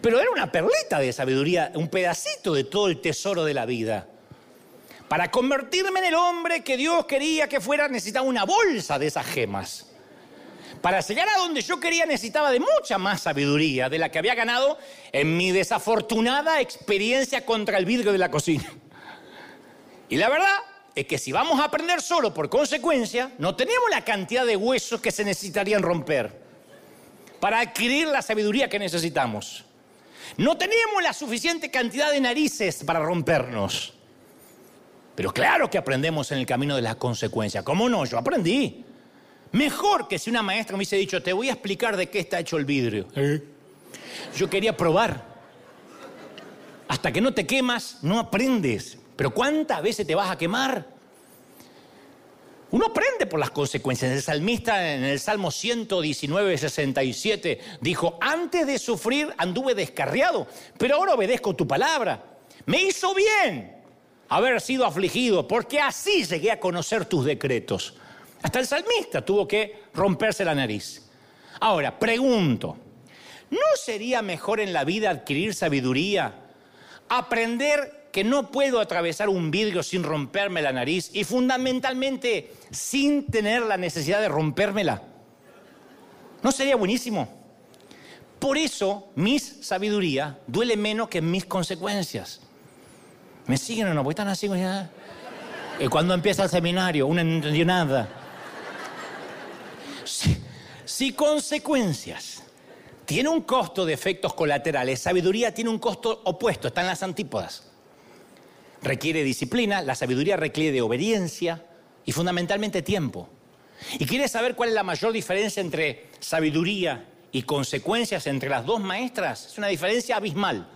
pero era una perlita de sabiduría, un pedacito de todo el tesoro de la vida. Para convertirme en el hombre que Dios quería que fuera, necesitaba una bolsa de esas gemas. Para llegar a donde yo quería necesitaba de mucha más sabiduría de la que había ganado en mi desafortunada experiencia contra el vidrio de la cocina. Y la verdad es que si vamos a aprender solo por consecuencia, no tenemos la cantidad de huesos que se necesitarían romper para adquirir la sabiduría que necesitamos. No tenemos la suficiente cantidad de narices para rompernos. Pero claro que aprendemos en el camino de la consecuencia. ¿Cómo no? Yo aprendí. Mejor que si una maestra me hubiese dicho, te voy a explicar de qué está hecho el vidrio. ¿Eh? Yo quería probar. Hasta que no te quemas, no aprendes. Pero ¿cuántas veces te vas a quemar? Uno aprende por las consecuencias. El salmista en el Salmo 119, 67 dijo, antes de sufrir anduve descarriado, pero ahora obedezco tu palabra. Me hizo bien haber sido afligido, porque así llegué a conocer tus decretos. Hasta el salmista tuvo que romperse la nariz. Ahora, pregunto, ¿no sería mejor en la vida adquirir sabiduría? Aprender que no puedo atravesar un vidrio sin romperme la nariz y fundamentalmente sin tener la necesidad de rompérmela. ¿No sería buenísimo? Por eso mis sabiduría duele menos que mis consecuencias. ¿Me siguen o no? Porque están así. Y cuando empieza el seminario, uno no entendió nada. Si, consecuencias tiene un costo de efectos colaterales, sabiduría tiene un costo opuesto, están las antípodas. Requiere disciplina, la sabiduría requiere de obediencia y fundamentalmente tiempo. ¿Y quieres saber cuál es la mayor diferencia entre sabiduría y consecuencias entre las dos maestras? Es una diferencia abismal.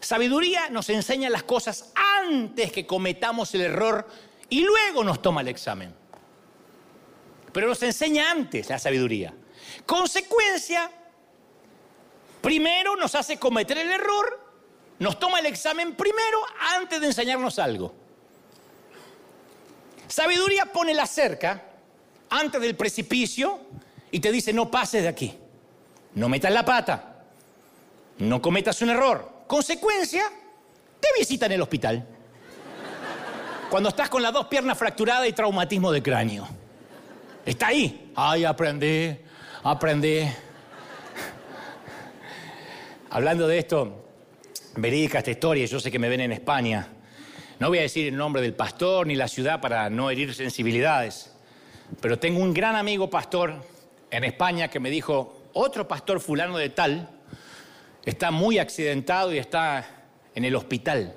Sabiduría nos enseña las cosas antes que cometamos el error y luego nos toma el examen pero nos enseña antes la sabiduría. Consecuencia, primero nos hace cometer el error, nos toma el examen primero antes de enseñarnos algo. Sabiduría pone la cerca antes del precipicio y te dice no pases de aquí, no metas la pata, No cometas un error. Consecuencia, te visita en el hospital. Cuando estás con las dos piernas fracturadas y traumatismo de cráneo. Está ahí. Ay, aprendí, aprendí. Hablando de esto, verídica esta historia, yo sé que me ven en España. No voy a decir el nombre del pastor ni la ciudad para no herir sensibilidades, pero tengo un gran amigo pastor en España que me dijo, otro pastor fulano de tal está muy accidentado y está en el hospital.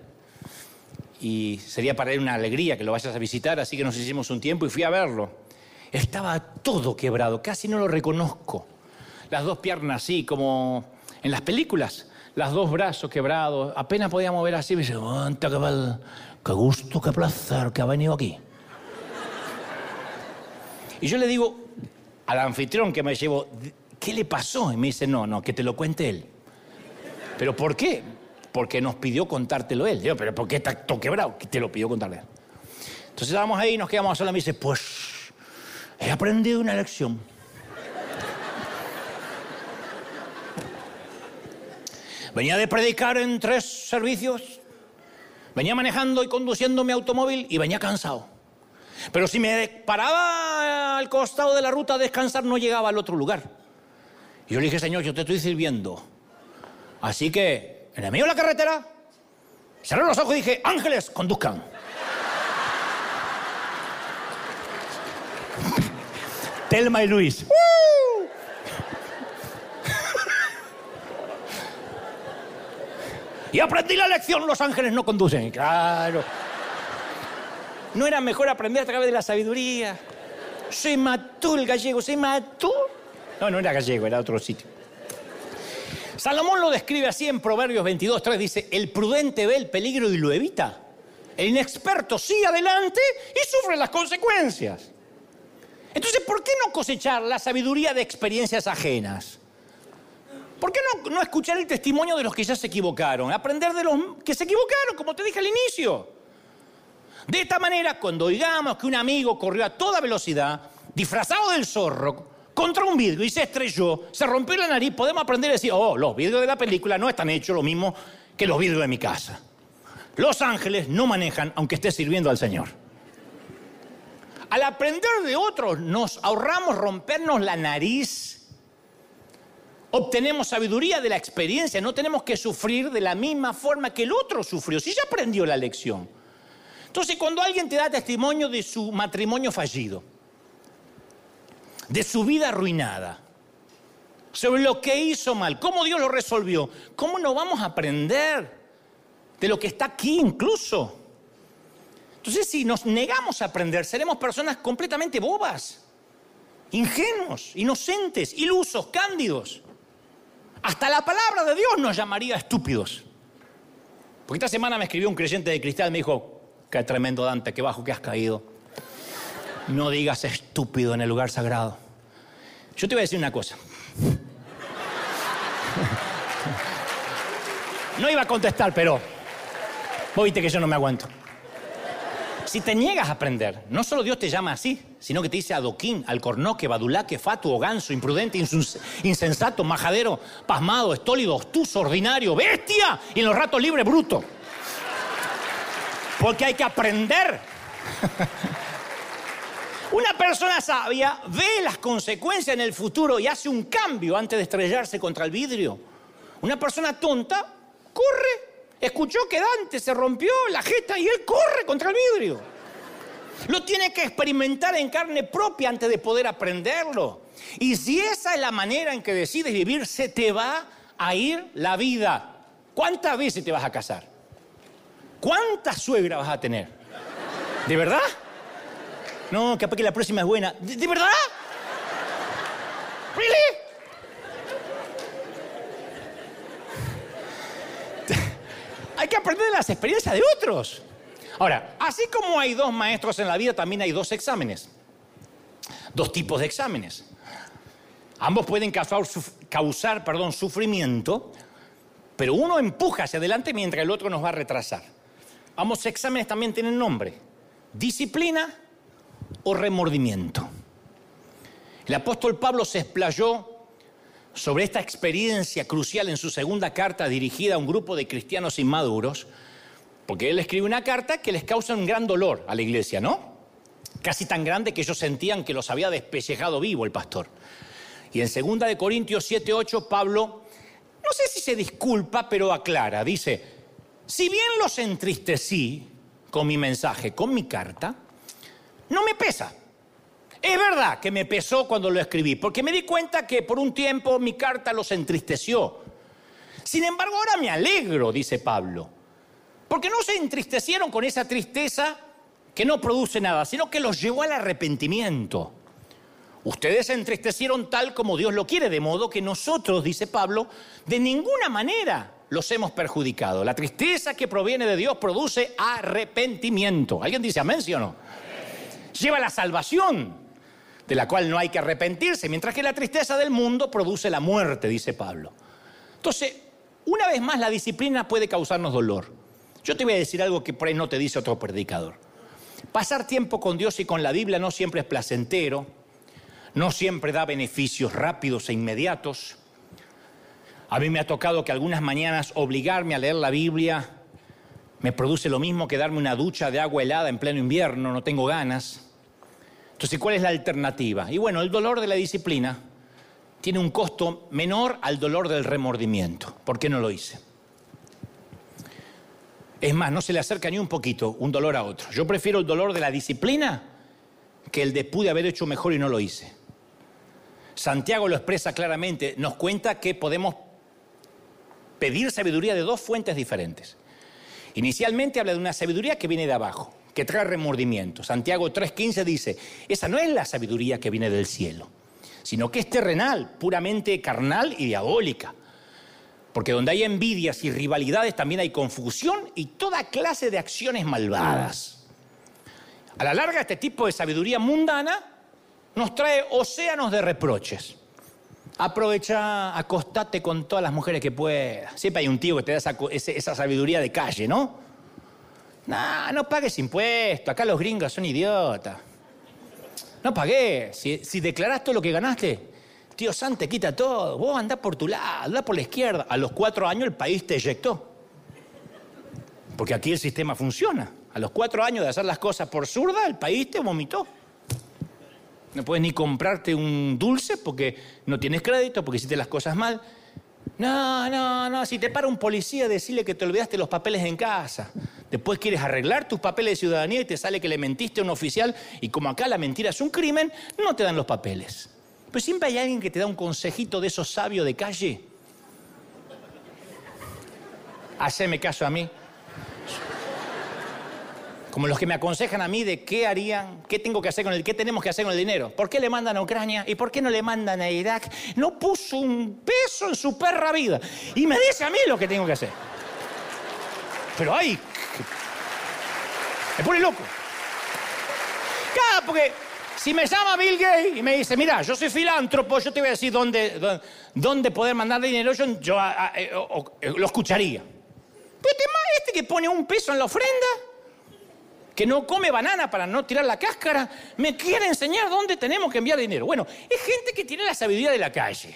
Y sería para él una alegría que lo vayas a visitar, así que nos hicimos un tiempo y fui a verlo. Estaba todo quebrado, casi no lo reconozco. Las dos piernas así, como en las películas, las dos brazos quebrados, apenas podía mover así, me dice, qué gusto, qué placer que ha venido aquí. Y yo le digo al anfitrión que me llevo, ¿qué le pasó? Y me dice, no, no, que te lo cuente él. ¿Pero por qué? Porque nos pidió contártelo él. Yo, ¿pero por qué está todo quebrado? Que te lo pidió contarle. Entonces estábamos ahí, nos quedamos y me dice, pues he aprendido una lección. Venía de predicar en tres servicios, venía manejando y conduciendo mi automóvil y venía cansado. Pero si me paraba al costado de la ruta a descansar, no llegaba al otro lugar. Y yo le dije, Señor, yo te estoy sirviendo. Así que, en el medio de la carretera, cerré los ojos y dije, ángeles, conduzcan. Telma y Luis. y aprendí la lección, los ángeles no conducen. Claro. ¿No era mejor aprender a través de la sabiduría? Se mató el gallego, se mató. No, no era gallego, era otro sitio. Salomón lo describe así en Proverbios 22, 3, dice, el prudente ve el peligro y lo evita. El inexperto sigue adelante y sufre las consecuencias. Entonces, ¿por qué no cosechar la sabiduría de experiencias ajenas? ¿Por qué no, no, escuchar el testimonio de los que ya se equivocaron? Aprender de los que se equivocaron, como te dije al inicio. De esta manera, cuando oigamos que un amigo corrió a toda velocidad, disfrazado del zorro, contra un vidrio y se estrelló, se rompió la nariz, podemos aprender a decir, oh, los vidrios de la película no están hechos lo mismo que los vidrios de mi casa. Los ángeles no manejan aunque esté sirviendo al Señor. Al aprender de otros nos ahorramos rompernos la nariz, obtenemos sabiduría de la experiencia, no tenemos que sufrir de la misma forma que el otro sufrió, si ya aprendió la lección. Entonces, cuando alguien te da testimonio de su matrimonio fallido, de su vida arruinada, sobre lo que hizo mal, cómo Dios lo resolvió, ¿cómo no vamos a aprender de lo que está aquí incluso? Entonces, si nos negamos a aprender, seremos personas completamente bobas, ingenuos, inocentes, ilusos, cándidos. Hasta la palabra de Dios nos llamaría estúpidos. Porque esta semana me escribió un creyente de cristal, me dijo, Qué tremendo Dante, qué bajo que has caído. No digas estúpido en el lugar sagrado. Yo te voy a decir una cosa. No iba a contestar, pero vos viste que yo no me aguanto. Si te niegas a aprender, no solo Dios te llama así, sino que te dice adoquín, alcornoque, badulaque, fatuo, ganso, imprudente, insensato, majadero, pasmado, estólido, obtuso, ordinario, bestia y en los ratos libres, bruto. Porque hay que aprender. Una persona sabia ve las consecuencias en el futuro y hace un cambio antes de estrellarse contra el vidrio. Una persona tonta corre. Escuchó que Dante se rompió la jeta y él corre contra el vidrio. Lo tiene que experimentar en carne propia antes de poder aprenderlo. Y si esa es la manera en que decides vivir, se te va a ir la vida. ¿Cuántas veces te vas a casar? ¿Cuántas suegras vas a tener? ¿De verdad? No, capaz que la próxima es buena. ¿De, verdad? ¿Really? hay que aprender de las experiencias de otros. Ahora, así como hay dos maestros en la vida, también hay dos exámenes. Dos tipos de exámenes. Ambos pueden causar, causar perdón, sufrimiento, pero uno empuja hacia adelante mientras el otro nos va a retrasar. Ambos exámenes también tienen nombre. Disciplina o remordimiento. El apóstol Pablo se explayó sobre esta experiencia crucial en su segunda carta dirigida a un grupo de cristianos inmaduros, porque él escribe una carta que les causa un gran dolor a la iglesia, ¿no? Casi tan grande que ellos sentían que los había despellejado vivo el pastor. Y en 2 de Corintios 7, 8, Pablo, no sé si se disculpa, pero aclara, dice, si bien los entristecí con mi mensaje, con mi carta, no me pesa. Es verdad que me pesó cuando lo escribí, porque me di cuenta que por un tiempo mi carta los entristeció. Sin embargo, ahora me alegro, dice Pablo, porque no se entristecieron con esa tristeza que no produce nada, sino que los llevó al arrepentimiento. Ustedes se entristecieron tal como Dios lo quiere, de modo que nosotros, dice Pablo, de ninguna manera los hemos perjudicado. La tristeza que proviene de Dios produce arrepentimiento. ¿Alguien dice amén, sí o no? Lleva la salvación, de la cual no hay que arrepentirse, mientras que la tristeza del mundo produce la muerte, dice Pablo. Entonces, una vez más, la disciplina puede causarnos dolor. Yo te voy a decir algo que por ahí no te dice otro predicador. Pasar tiempo con Dios y con la Biblia no siempre es placentero, no siempre da beneficios rápidos e inmediatos. A mí me ha tocado que algunas mañanas obligarme a leer la Biblia me produce lo mismo que darme una ducha de agua helada en pleno invierno, no tengo ganas. Entonces, ¿cuál es la alternativa? Y bueno, el dolor de la disciplina tiene un costo menor al dolor del remordimiento. ¿Por qué no lo hice? Es más, no se le acerca ni un poquito un dolor a otro. Yo prefiero el dolor de la disciplina que el de pude haber hecho mejor y no lo hice. Santiago lo expresa claramente, nos cuenta que podemos pedir sabiduría de dos fuentes diferentes. Inicialmente habla de una sabiduría que viene de abajo, que trae remordimiento. Santiago 3.15 dice, esa no es la sabiduría que viene del cielo, sino que es terrenal, puramente carnal y diabólica. Porque donde hay envidias y rivalidades también hay confusión y toda clase de acciones malvadas. A la larga, este tipo de sabiduría mundana nos trae océanos de reproches. Aprovecha, acostate con todas las mujeres que puedas. Siempre hay un tío que te da esa, sabiduría de calle, ¿no? No, no pagues impuestos. Acá los gringos son idiotas. No pagué. Si, si todo lo que ganaste, tío San te quita todo. Vos andás por tu lado, andás por la izquierda. A los cuatro años el país te eyectó. Porque aquí el sistema funciona. A los cuatro años de hacer las cosas por zurda, el país te vomitó. No puedes ni comprarte un dulce porque no tienes crédito, porque hiciste las cosas mal. No, no, no. Si te para un policía, decirle que te olvidaste los papeles en casa. Después quieres arreglar tus papeles de ciudadanía y te sale que le mentiste a un oficial y como acá la mentira es un crimen, no te dan los papeles. Pero siempre hay alguien que te da un consejito de esos sabios de calle. Haceme caso a mí como los que me aconsejan a mí de qué harían, qué tengo que hacer con el, qué tenemos que hacer con el dinero. ¿Por qué le mandan a Ucrania y por qué no le mandan a Irak? No puso un peso en su perra vida y me dice a mí lo que tengo que hacer. Pero ay, me pone loco. Claro, porque si me llama Bill Gates y me dice, mira, yo soy filántropo, yo te voy a decir dónde, dónde, poder mandar dinero, yo, eh, lo escucharía. Pero este que pone un peso en la ofrenda, que no come banana para no tirar la cáscara, me quiere enseñar dónde tenemos que enviar dinero. Bueno, es gente que tiene la sabiduría de la calle.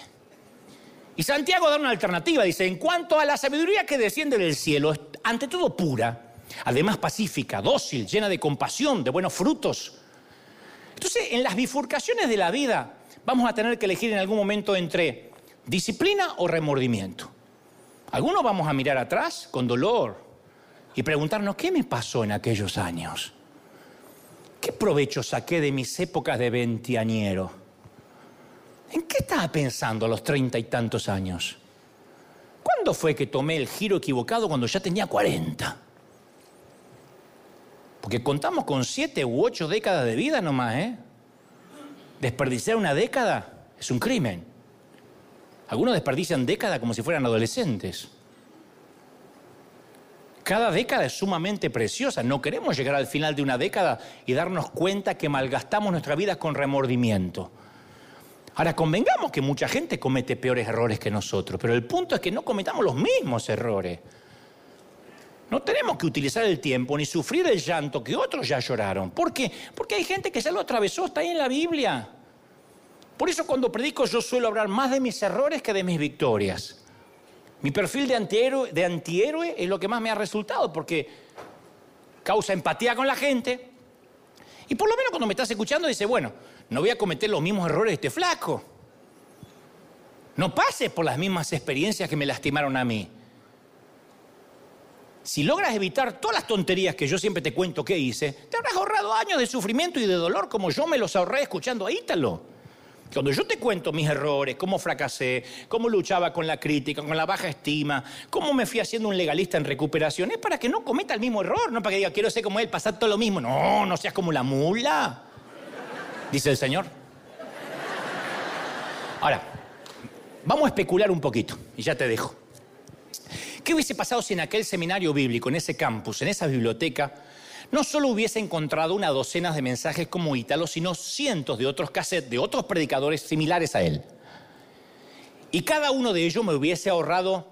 Y Santiago da una alternativa, dice, en cuanto a la sabiduría que desciende del cielo, ante todo pura, además pacífica, dócil, llena de compasión, de buenos frutos. Entonces, en las bifurcaciones de la vida, vamos a tener que elegir en algún momento entre disciplina o remordimiento. Algunos vamos a mirar atrás con dolor, y preguntarnos, ¿qué me pasó en aquellos años? ¿Qué provecho saqué de mis épocas de veintiañero? ¿En qué estaba pensando a los treinta y tantos años? ¿Cuándo fue que tomé el giro equivocado cuando ya tenía cuarenta? Porque contamos con siete u ocho décadas de vida nomás, ¿eh? Desperdiciar una década es un crimen. Algunos desperdician décadas como si fueran adolescentes. Cada década es sumamente preciosa. No queremos llegar al final de una década y darnos cuenta que malgastamos nuestra vida con remordimiento. Ahora, convengamos que mucha gente comete peores errores que nosotros, pero el punto es que no cometamos los mismos errores. No tenemos que utilizar el tiempo ni sufrir el llanto que otros ya lloraron. ¿Por qué? Porque hay gente que ya lo atravesó, está ahí en la Biblia. Por eso cuando predico yo suelo hablar más de mis errores que de mis victorias. Mi perfil de antihéroe, de antihéroe es lo que más me ha resultado porque causa empatía con la gente. Y por lo menos cuando me estás escuchando dice, bueno, no voy a cometer los mismos errores de este flaco. No pases por las mismas experiencias que me lastimaron a mí. Si logras evitar todas las tonterías que yo siempre te cuento que hice, te habrás ahorrado años de sufrimiento y de dolor como yo me los ahorré escuchando a Ítalo. Cuando yo te cuento mis errores, cómo fracasé, cómo luchaba con la crítica, con la baja estima, cómo me fui haciendo un legalista en recuperación, es para que no cometa el mismo error, no para que diga, quiero ser como él, pasar todo lo mismo. No, no seas como la mula, dice el Señor. Ahora, vamos a especular un poquito y ya te dejo. ¿Qué hubiese pasado si en aquel seminario bíblico, en ese campus, en esa biblioteca, no solo hubiese encontrado una docena de mensajes como Ítalo, sino cientos de otros cassettes de otros predicadores similares a él. Y cada uno de ellos me hubiese ahorrado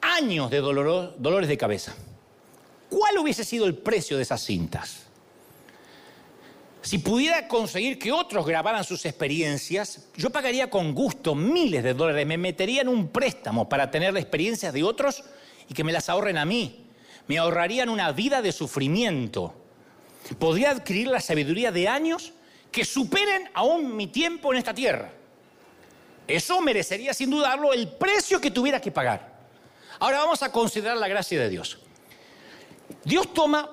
años de dolores de cabeza. ¿Cuál hubiese sido el precio de esas cintas? Si pudiera conseguir que otros grabaran sus experiencias, yo pagaría con gusto miles de dólares, me metería en un préstamo para tener la experiencia de otros y que me las ahorren a mí me ahorrarían una vida de sufrimiento. Podría adquirir la sabiduría de años que superen aún mi tiempo en esta tierra. Eso merecería sin dudarlo el precio que tuviera que pagar. Ahora vamos a considerar la gracia de Dios. Dios toma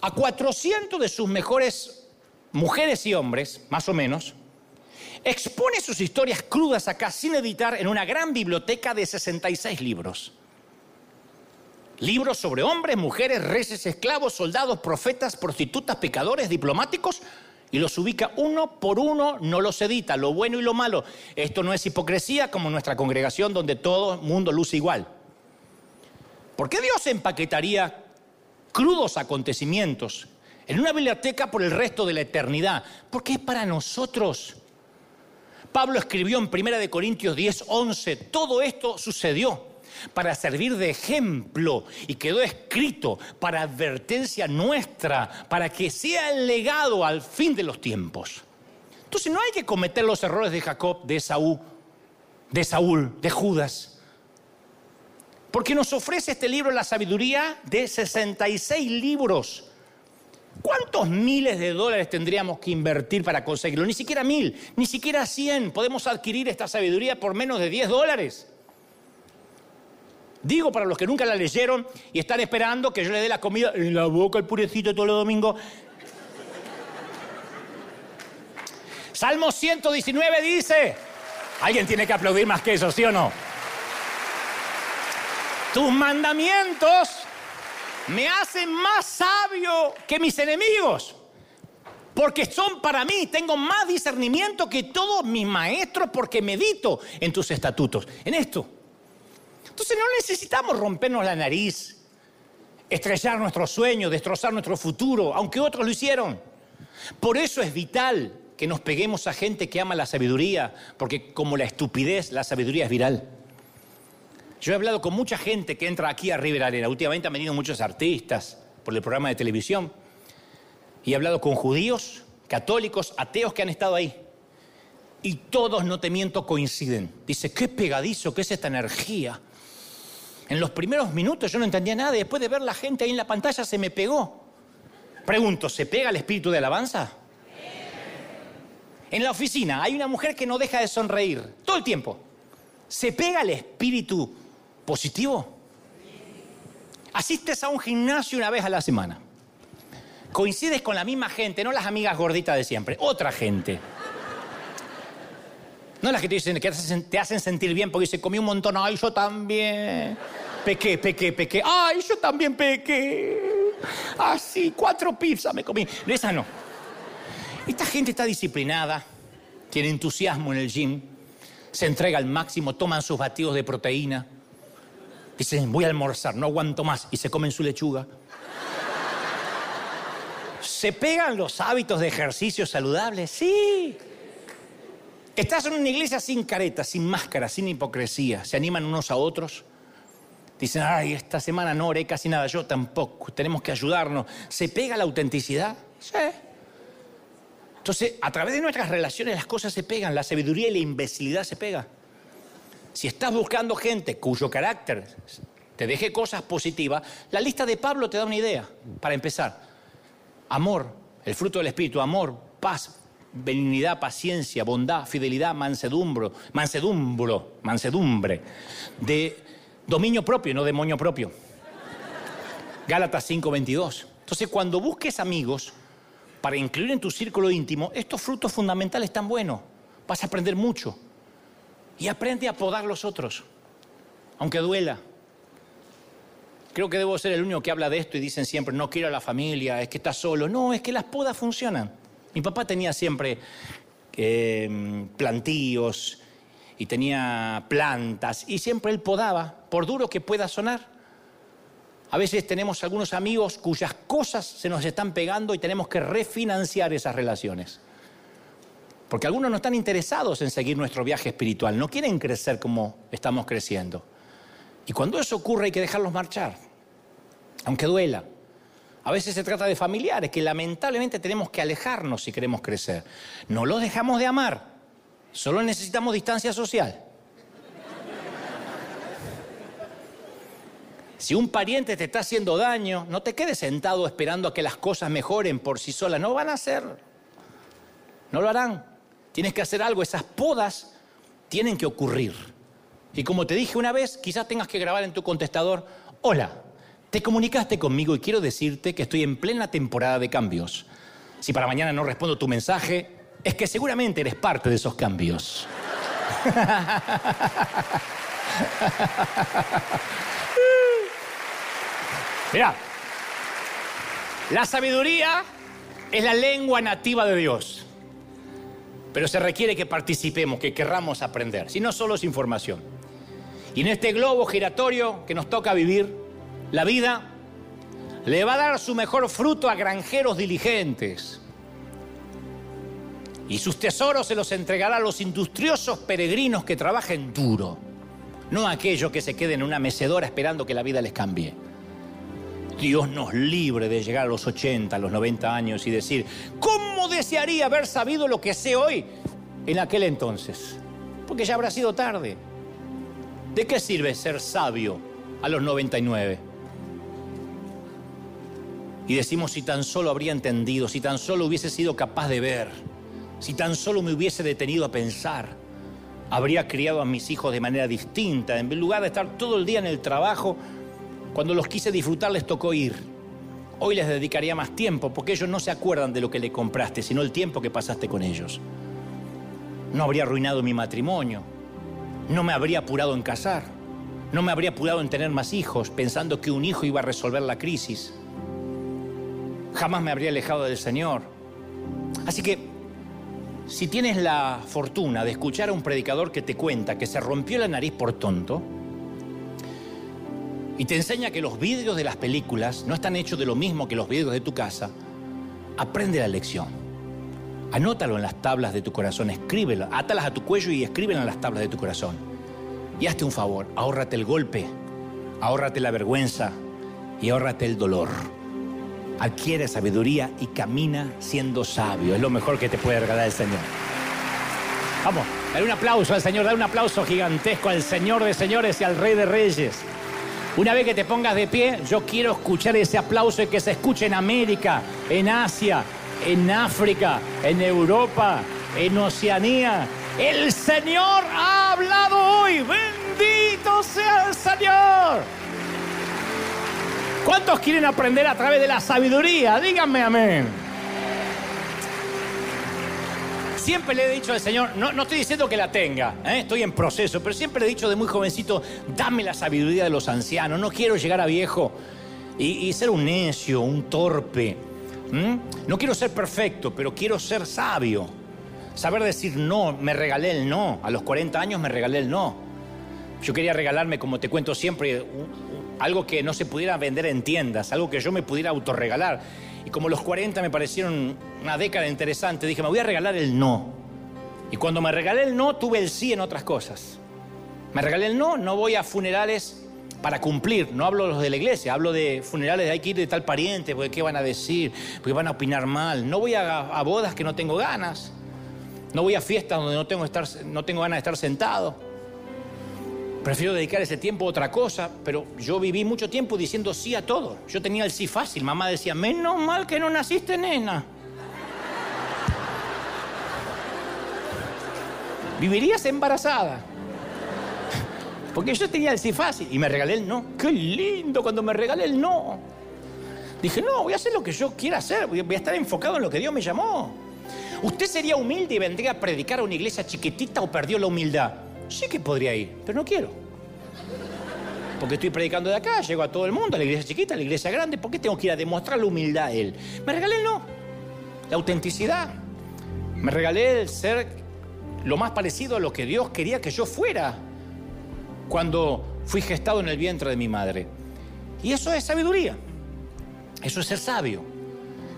a 400 de sus mejores mujeres y hombres, más o menos, expone sus historias crudas acá sin editar en una gran biblioteca de 66 libros. Libros sobre hombres, mujeres, reces, esclavos, soldados, profetas, prostitutas, pecadores, diplomáticos, y los ubica uno por uno, no los edita, lo bueno y lo malo. Esto no es hipocresía como nuestra congregación donde todo el mundo luce igual. ¿Por qué Dios empaquetaría crudos acontecimientos en una biblioteca por el resto de la eternidad? Porque es para nosotros. Pablo escribió en 1 Corintios 10, 11, todo esto sucedió para servir de ejemplo y quedó escrito para advertencia nuestra, para que sea el legado al fin de los tiempos. Entonces no hay que cometer los errores de Jacob, de Saúl, de Saúl, de Judas. Porque nos ofrece este libro la sabiduría de 66 libros. ¿Cuántos miles de dólares tendríamos que invertir para conseguirlo? Ni siquiera mil, ni siquiera cien. Podemos adquirir esta sabiduría por menos de 10 dólares. Digo para los que nunca la leyeron y están esperando que yo le dé la comida en la boca al purecito todos los domingos. Salmo 119 dice, alguien tiene que aplaudir más que eso, ¿sí o no? Tus mandamientos me hacen más sabio que mis enemigos, porque son para mí, tengo más discernimiento que todos mis maestros porque medito en tus estatutos, en esto. Entonces no necesitamos rompernos la nariz, estrellar nuestros sueños, destrozar nuestro futuro, aunque otros lo hicieron. Por eso es vital que nos peguemos a gente que ama la sabiduría, porque como la estupidez, la sabiduría es viral. Yo he hablado con mucha gente que entra aquí a River Arena. Últimamente han venido muchos artistas por el programa de televisión. Y he hablado con judíos, católicos, ateos que han estado ahí. Y todos, no te miento, coinciden. Dice, qué pegadizo, qué es esta energía. En los primeros minutos yo no entendía nada y después de ver la gente ahí en la pantalla se me pegó. Pregunto, ¿se pega el espíritu de alabanza? En la oficina hay una mujer que no deja de sonreír todo el tiempo. ¿Se pega el espíritu positivo? Asistes a un gimnasio una vez a la semana. Coincides con la misma gente, no las amigas gorditas de siempre, otra gente. No las que te dicen que te hacen sentir bien porque se comió un montón. Ay, yo también. Pequé, pequé, pequé. Ay, yo también pequé. Así, cuatro pizzas me comí. Esa no. Esta gente está disciplinada, tiene entusiasmo en el gym, se entrega al máximo, toman sus batidos de proteína. Dicen, voy a almorzar, no aguanto más. Y se comen su lechuga. ¿Se pegan los hábitos de ejercicio saludables? Sí. Estás en una iglesia sin careta, sin máscara, sin hipocresía. Se animan unos a otros. Dicen, ay, esta semana no oré casi nada, yo tampoco. Tenemos que ayudarnos. ¿Se pega la autenticidad? Sí. Entonces, a través de nuestras relaciones las cosas se pegan, la sabiduría y la imbecilidad se pegan. Si estás buscando gente cuyo carácter te deje cosas positivas, la lista de Pablo te da una idea, para empezar. Amor, el fruto del Espíritu, amor, paz, benignidad, paciencia, bondad, fidelidad, mansedumbre, mansedumbro, mansedumbre, de dominio propio, no demonio propio. Gálatas 5:22. Entonces, cuando busques amigos para incluir en tu círculo íntimo, estos frutos fundamentales están buenos. Vas a aprender mucho. Y aprende a podar los otros, aunque duela. Creo que debo ser el único que habla de esto y dicen siempre, no quiero a la familia, es que está solo. No, es que las podas funcionan. Mi papá tenía siempre eh, plantíos y tenía plantas y siempre él podaba, por duro que pueda sonar. A veces tenemos algunos amigos cuyas cosas se nos están pegando y tenemos que refinanciar esas relaciones. Porque algunos no están interesados en seguir nuestro viaje espiritual, no quieren crecer como estamos creciendo. Y cuando eso ocurre hay que dejarlos marchar, aunque duela. A veces se trata de familiares que lamentablemente tenemos que alejarnos si queremos crecer. No los dejamos de amar, solo necesitamos distancia social. Si un pariente te está haciendo daño, no te quedes sentado esperando a que las cosas mejoren por sí solas. No van a hacer. No lo harán. Tienes que hacer algo. Esas podas tienen que ocurrir. Y como te dije una vez, quizás tengas que grabar en tu contestador, hola, te comunicaste conmigo y quiero decirte que estoy en plena temporada de cambios. Si para mañana no respondo tu mensaje, es que seguramente eres parte de esos cambios. Mira, la sabiduría es la lengua nativa de Dios, pero se requiere que participemos, que querramos aprender, si no solo es información. Y en este globo giratorio que nos toca vivir, la vida le va a dar su mejor fruto a granjeros diligentes. Y sus tesoros se los entregará a los industriosos peregrinos que trabajen duro, no a aquellos que se queden en una mecedora esperando que la vida les cambie. Dios nos libre de llegar a los 80, a los 90 años y decir, ¿cómo desearía haber sabido lo que sé hoy en aquel entonces? Porque ya habrá sido tarde. ¿De qué sirve ser sabio a los 99? Y decimos si tan solo habría entendido, si tan solo hubiese sido capaz de ver, si tan solo me hubiese detenido a pensar, habría criado a mis hijos de manera distinta, en lugar de estar todo el día en el trabajo cuando los quise disfrutar les tocó ir. Hoy les dedicaría más tiempo porque ellos no se acuerdan de lo que le compraste, sino el tiempo que pasaste con ellos. No habría arruinado mi matrimonio. No me habría apurado en casar. No me habría apurado en tener más hijos pensando que un hijo iba a resolver la crisis. Jamás me habría alejado del Señor. Así que, si tienes la fortuna de escuchar a un predicador que te cuenta que se rompió la nariz por tonto, y te enseña que los vídeos de las películas no están hechos de lo mismo que los vídeos de tu casa, aprende la lección. Anótalo en las tablas de tu corazón, escríbelo, átalas a tu cuello y escríbelo en las tablas de tu corazón. Y hazte un favor, ahórrate el golpe, ahórrate la vergüenza y ahórrate el dolor. Adquiere sabiduría y camina siendo sabio. Es lo mejor que te puede regalar el Señor. Vamos, dale un aplauso al Señor, dale un aplauso gigantesco al Señor de señores y al Rey de Reyes. Una vez que te pongas de pie, yo quiero escuchar ese aplauso y que se escuche en América, en Asia, en África, en Europa, en Oceanía. El Señor ha hablado hoy. Bendito sea el Señor. ¿Cuántos quieren aprender a través de la sabiduría? Díganme amén. Siempre le he dicho al Señor, no, no estoy diciendo que la tenga, ¿eh? estoy en proceso, pero siempre le he dicho de muy jovencito, dame la sabiduría de los ancianos, no quiero llegar a viejo y, ser un necio, un torpe. No quiero ser perfecto, pero quiero ser sabio. Saber decir no, me regalé el no. A los 40 años me regalé el no. Yo quería regalarme, como te cuento siempre, algo que no se pudiera vender en tiendas, algo que yo me pudiera autorregalar. Y como los 40 me parecieron una década interesante, dije, me voy a regalar el no. Y cuando me regalé el no, tuve el sí en otras cosas. Me regalé el no, no voy a funerales para cumplir. No hablo de los de la iglesia, hablo de funerales hay que ir de tal pariente, porque qué van a decir, porque van a opinar mal. No voy a, bodas que no tengo ganas. No voy a fiestas donde no tengo, no tengo ganas de estar sentado. Prefiero dedicar ese tiempo a otra cosa, pero yo viví mucho tiempo diciendo sí a todo. Yo tenía el sí fácil. Mamá decía, menos mal que no naciste nena. Vivirías embarazada. Porque yo tenía el sí fácil y me regalé el no. Qué lindo cuando me regalé el no. Dije, no, voy a hacer lo que yo quiera hacer, voy a estar enfocado en lo que Dios me llamó. ¿Usted sería humilde y vendría a predicar a una iglesia chiquitita o perdió la humildad? Sí que podría ir, pero no quiero. Porque estoy predicando de acá, llego a todo el mundo, a la iglesia chiquita, a la iglesia grande. ¿Por qué tengo que ir a demostrar la humildad a él? Me regalé no, la autenticidad. Me regalé el ser lo más parecido a lo que Dios quería que yo fuera cuando fui gestado en el vientre de mi madre. Y eso es sabiduría. Eso es ser sabio.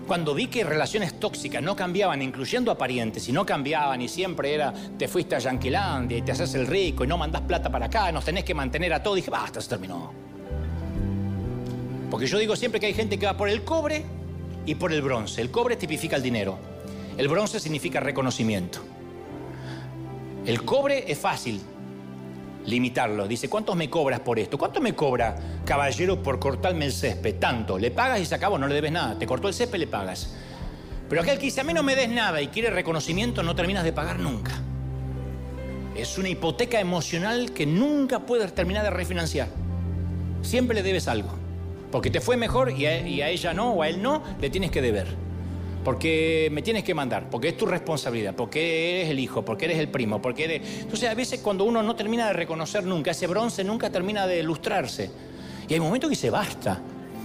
Cuando vi que relaciones tóxicas no cambiaban, incluyendo a parientes, y no cambiaban, y siempre era, te fuiste a Yanquilandia y te haces el rico y no mandas plata para acá, nos tenés que mantener a todos, dije, basta, se terminó. Porque yo digo siempre que hay gente que va por el cobre y por el bronce. El cobre tipifica el dinero. El bronce significa reconocimiento. El cobre es fácil, limitarlo. Dice, ¿cuántos me cobras por esto? ¿Cuánto me cobra, caballero, por cortarme el césped? Tanto. Le pagas y se acabó, no le debes nada. Te cortó el césped, le pagas. Pero aquel que dice, a mí no me des nada y quiere reconocimiento, no terminas de pagar nunca. Es una hipoteca emocional que nunca puedes terminar de refinanciar. Siempre le debes algo. Porque te fue mejor y a, y a ella no o a él no, le tienes que deber porque me tienes que mandar, porque es tu responsabilidad, porque eres el hijo, porque eres el primo, porque eres... Entonces a veces cuando uno no termina de reconocer nunca, ese bronce nunca termina de ilustrarse. Y hay momentos que se basta.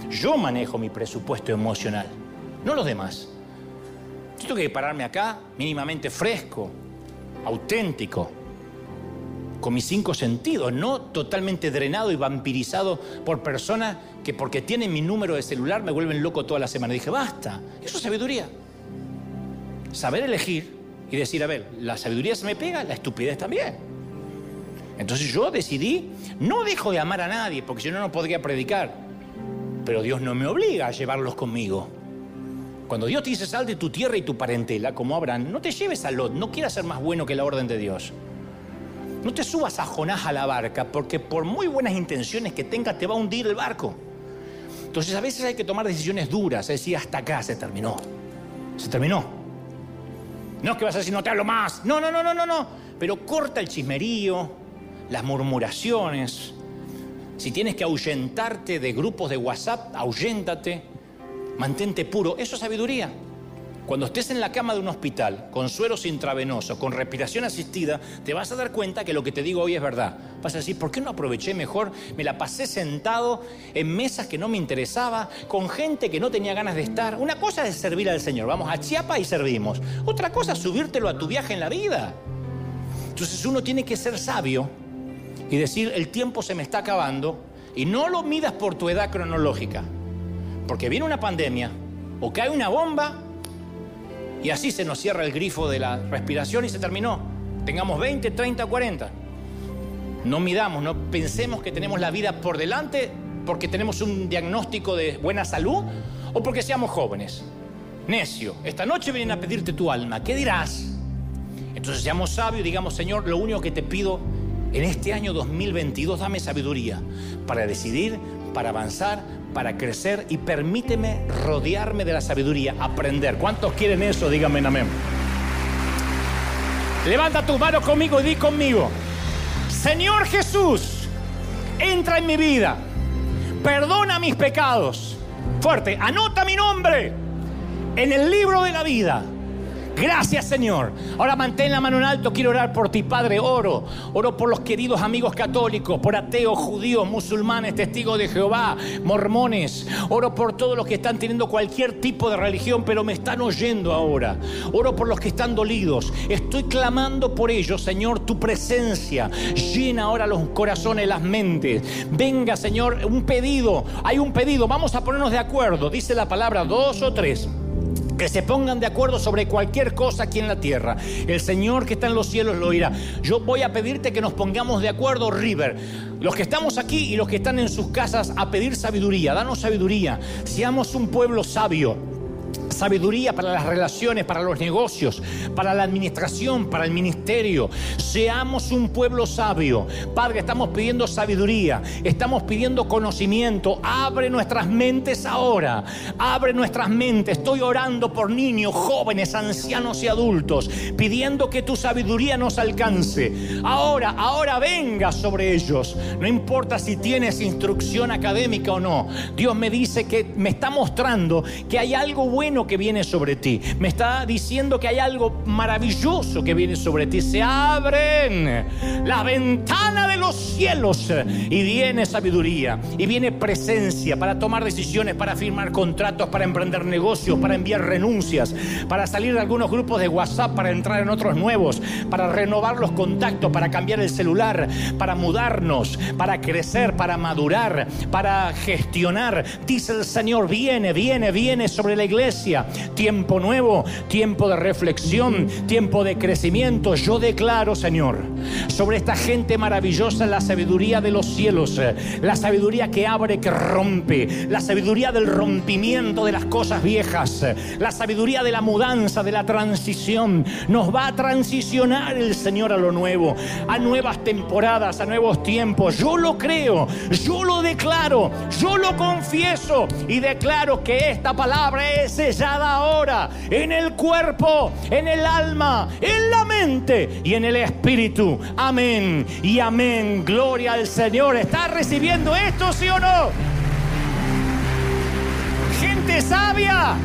Yo manejo mi presupuesto emocional, no los demás. Yo tengo que pararme acá mínimamente fresco, auténtico, con mis cinco sentidos, no totalmente drenado y vampirizado por personas que porque tienen mi número de celular me vuelven loco toda la semana. dije, basta, eso es sabiduría. Saber elegir y decir, a ver, la sabiduría se me pega, la estupidez también. Entonces yo decidí, no dejo de amar a nadie, porque si no, no podría predicar. Pero Dios no me obliga a llevarlos conmigo. Cuando Dios te dice sal de tu tierra y tu parentela, como Abraham, no te lleves a Lot, no quieras ser más bueno que la orden de Dios. No te subas a Jonás a la barca, porque por muy buenas intenciones que tenga, te va a hundir el barco. Entonces a veces hay que tomar decisiones duras, es decir, hasta acá se terminó. Se terminó. No es que vas a decir, no te hablo más. No, no, no, no, no, no. Pero corta el chismerío, las murmuraciones. Si tienes que ahuyentarte de grupos de WhatsApp, ahuyéntate. Mantente puro. Eso es sabiduría. Cuando estés en la cama de un hospital con sueros intravenosos, con respiración asistida, te vas a dar cuenta que lo que te digo hoy es verdad. Vas a decir, ¿por qué no aproveché mejor? Me la pasé sentado en mesas que no me interesaba, con gente que no tenía ganas de estar. Una cosa es servir al Señor, vamos a Chiapa y servimos. Otra cosa es subírtelo a tu viaje en la vida. Entonces uno tiene que ser sabio y decir, el tiempo se me está acabando y no lo midas por tu edad cronológica. Porque viene una pandemia o cae una bomba y así se nos cierra el grifo de la respiración y se terminó. Tengamos 20, 30, 40. No midamos, no pensemos que tenemos la vida por delante porque tenemos un diagnóstico de buena salud o porque seamos jóvenes. Necio, esta noche vienen a pedirte tu alma, ¿qué dirás? Entonces seamos sabios y digamos, Señor, lo único que te pido en este año 2022, dame sabiduría para decidir, para avanzar, para crecer y permíteme rodearme de la sabiduría, aprender. ¿Cuántos quieren eso? Díganme amén. Levanta tus manos conmigo y di conmigo, Señor Jesús, entra en mi vida, perdona mis pecados. Fuerte, anota mi nombre en el libro de la vida Gracias Señor. Ahora mantén la mano en alto. Quiero orar por ti, Padre. Oro. Oro por los queridos amigos católicos, por ateos, judíos, musulmanes, testigos de Jehová, mormones. Oro por todos los que están teniendo cualquier tipo de religión, pero me están oyendo ahora. Oro por los que están dolidos. Estoy clamando por ellos, Señor, tu presencia. Llena ahora los corazones, las mentes. Venga, Señor, un pedido. Hay un pedido. Vamos a ponernos de acuerdo. Dice la palabra dos o tres que se pongan de acuerdo sobre cualquier cosa aquí en la tierra. El Señor que está en los cielos lo dirá. Yo voy a pedirte que nos pongamos de acuerdo, River. Los que estamos aquí y los que están en sus casas a pedir sabiduría. Danos sabiduría. Seamos un pueblo sabio sabiduría para las relaciones, para los negocios, para la administración, para el ministerio. Seamos un pueblo sabio. Padre, estamos pidiendo sabiduría, estamos pidiendo conocimiento. Abre nuestras mentes ahora, abre nuestras mentes. Estoy orando por niños, jóvenes, ancianos y adultos, pidiendo que tu sabiduría nos alcance. Ahora, ahora venga sobre ellos. No importa si tienes instrucción académica o no. Dios me dice que me está mostrando que hay algo bueno que viene sobre ti. Me está diciendo que hay algo maravilloso que viene sobre ti. Se abren la ventana de los cielos y viene sabiduría y viene presencia para tomar decisiones, para firmar contratos, para emprender negocios, para enviar renuncias, para salir de algunos grupos de WhatsApp, para entrar en otros nuevos, para renovar los contactos, para cambiar el celular, para mudarnos, para crecer, para madurar, para gestionar. Dice el Señor, viene, viene, viene sobre la iglesia tiempo nuevo, tiempo de reflexión, tiempo de crecimiento. Yo declaro, Señor, sobre esta gente maravillosa la sabiduría de los cielos, la sabiduría que abre, que rompe, la sabiduría del rompimiento de las cosas viejas, la sabiduría de la mudanza, de la transición. Nos va a transicionar el Señor a lo nuevo, a nuevas temporadas, a nuevos tiempos. Yo lo creo, yo lo declaro, yo lo confieso y declaro que esta palabra es ella ahora en el cuerpo, en el alma, en la mente y en el espíritu. Amén y amén. Gloria al Señor. ¿Está recibiendo esto, sí o no? Gente sabia.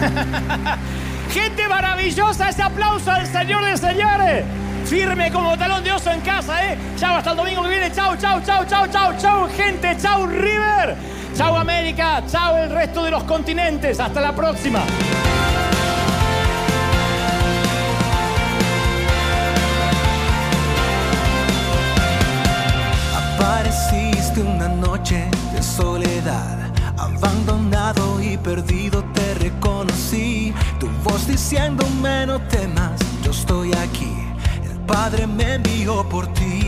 Gente maravillosa. Ese aplauso al Señor de señores. Firme como talón de oso en casa, ¿eh? Chao, hasta el domingo que viene. Chao, chao, chao, chao, chao, chao, gente. Chao, River. Chao América, chao el resto de los continentes. Hasta la próxima. Apareciste una noche de soledad, abandonado y perdido te reconocí. Tu voz diciéndome no temas, yo estoy aquí. El Padre me envió por ti.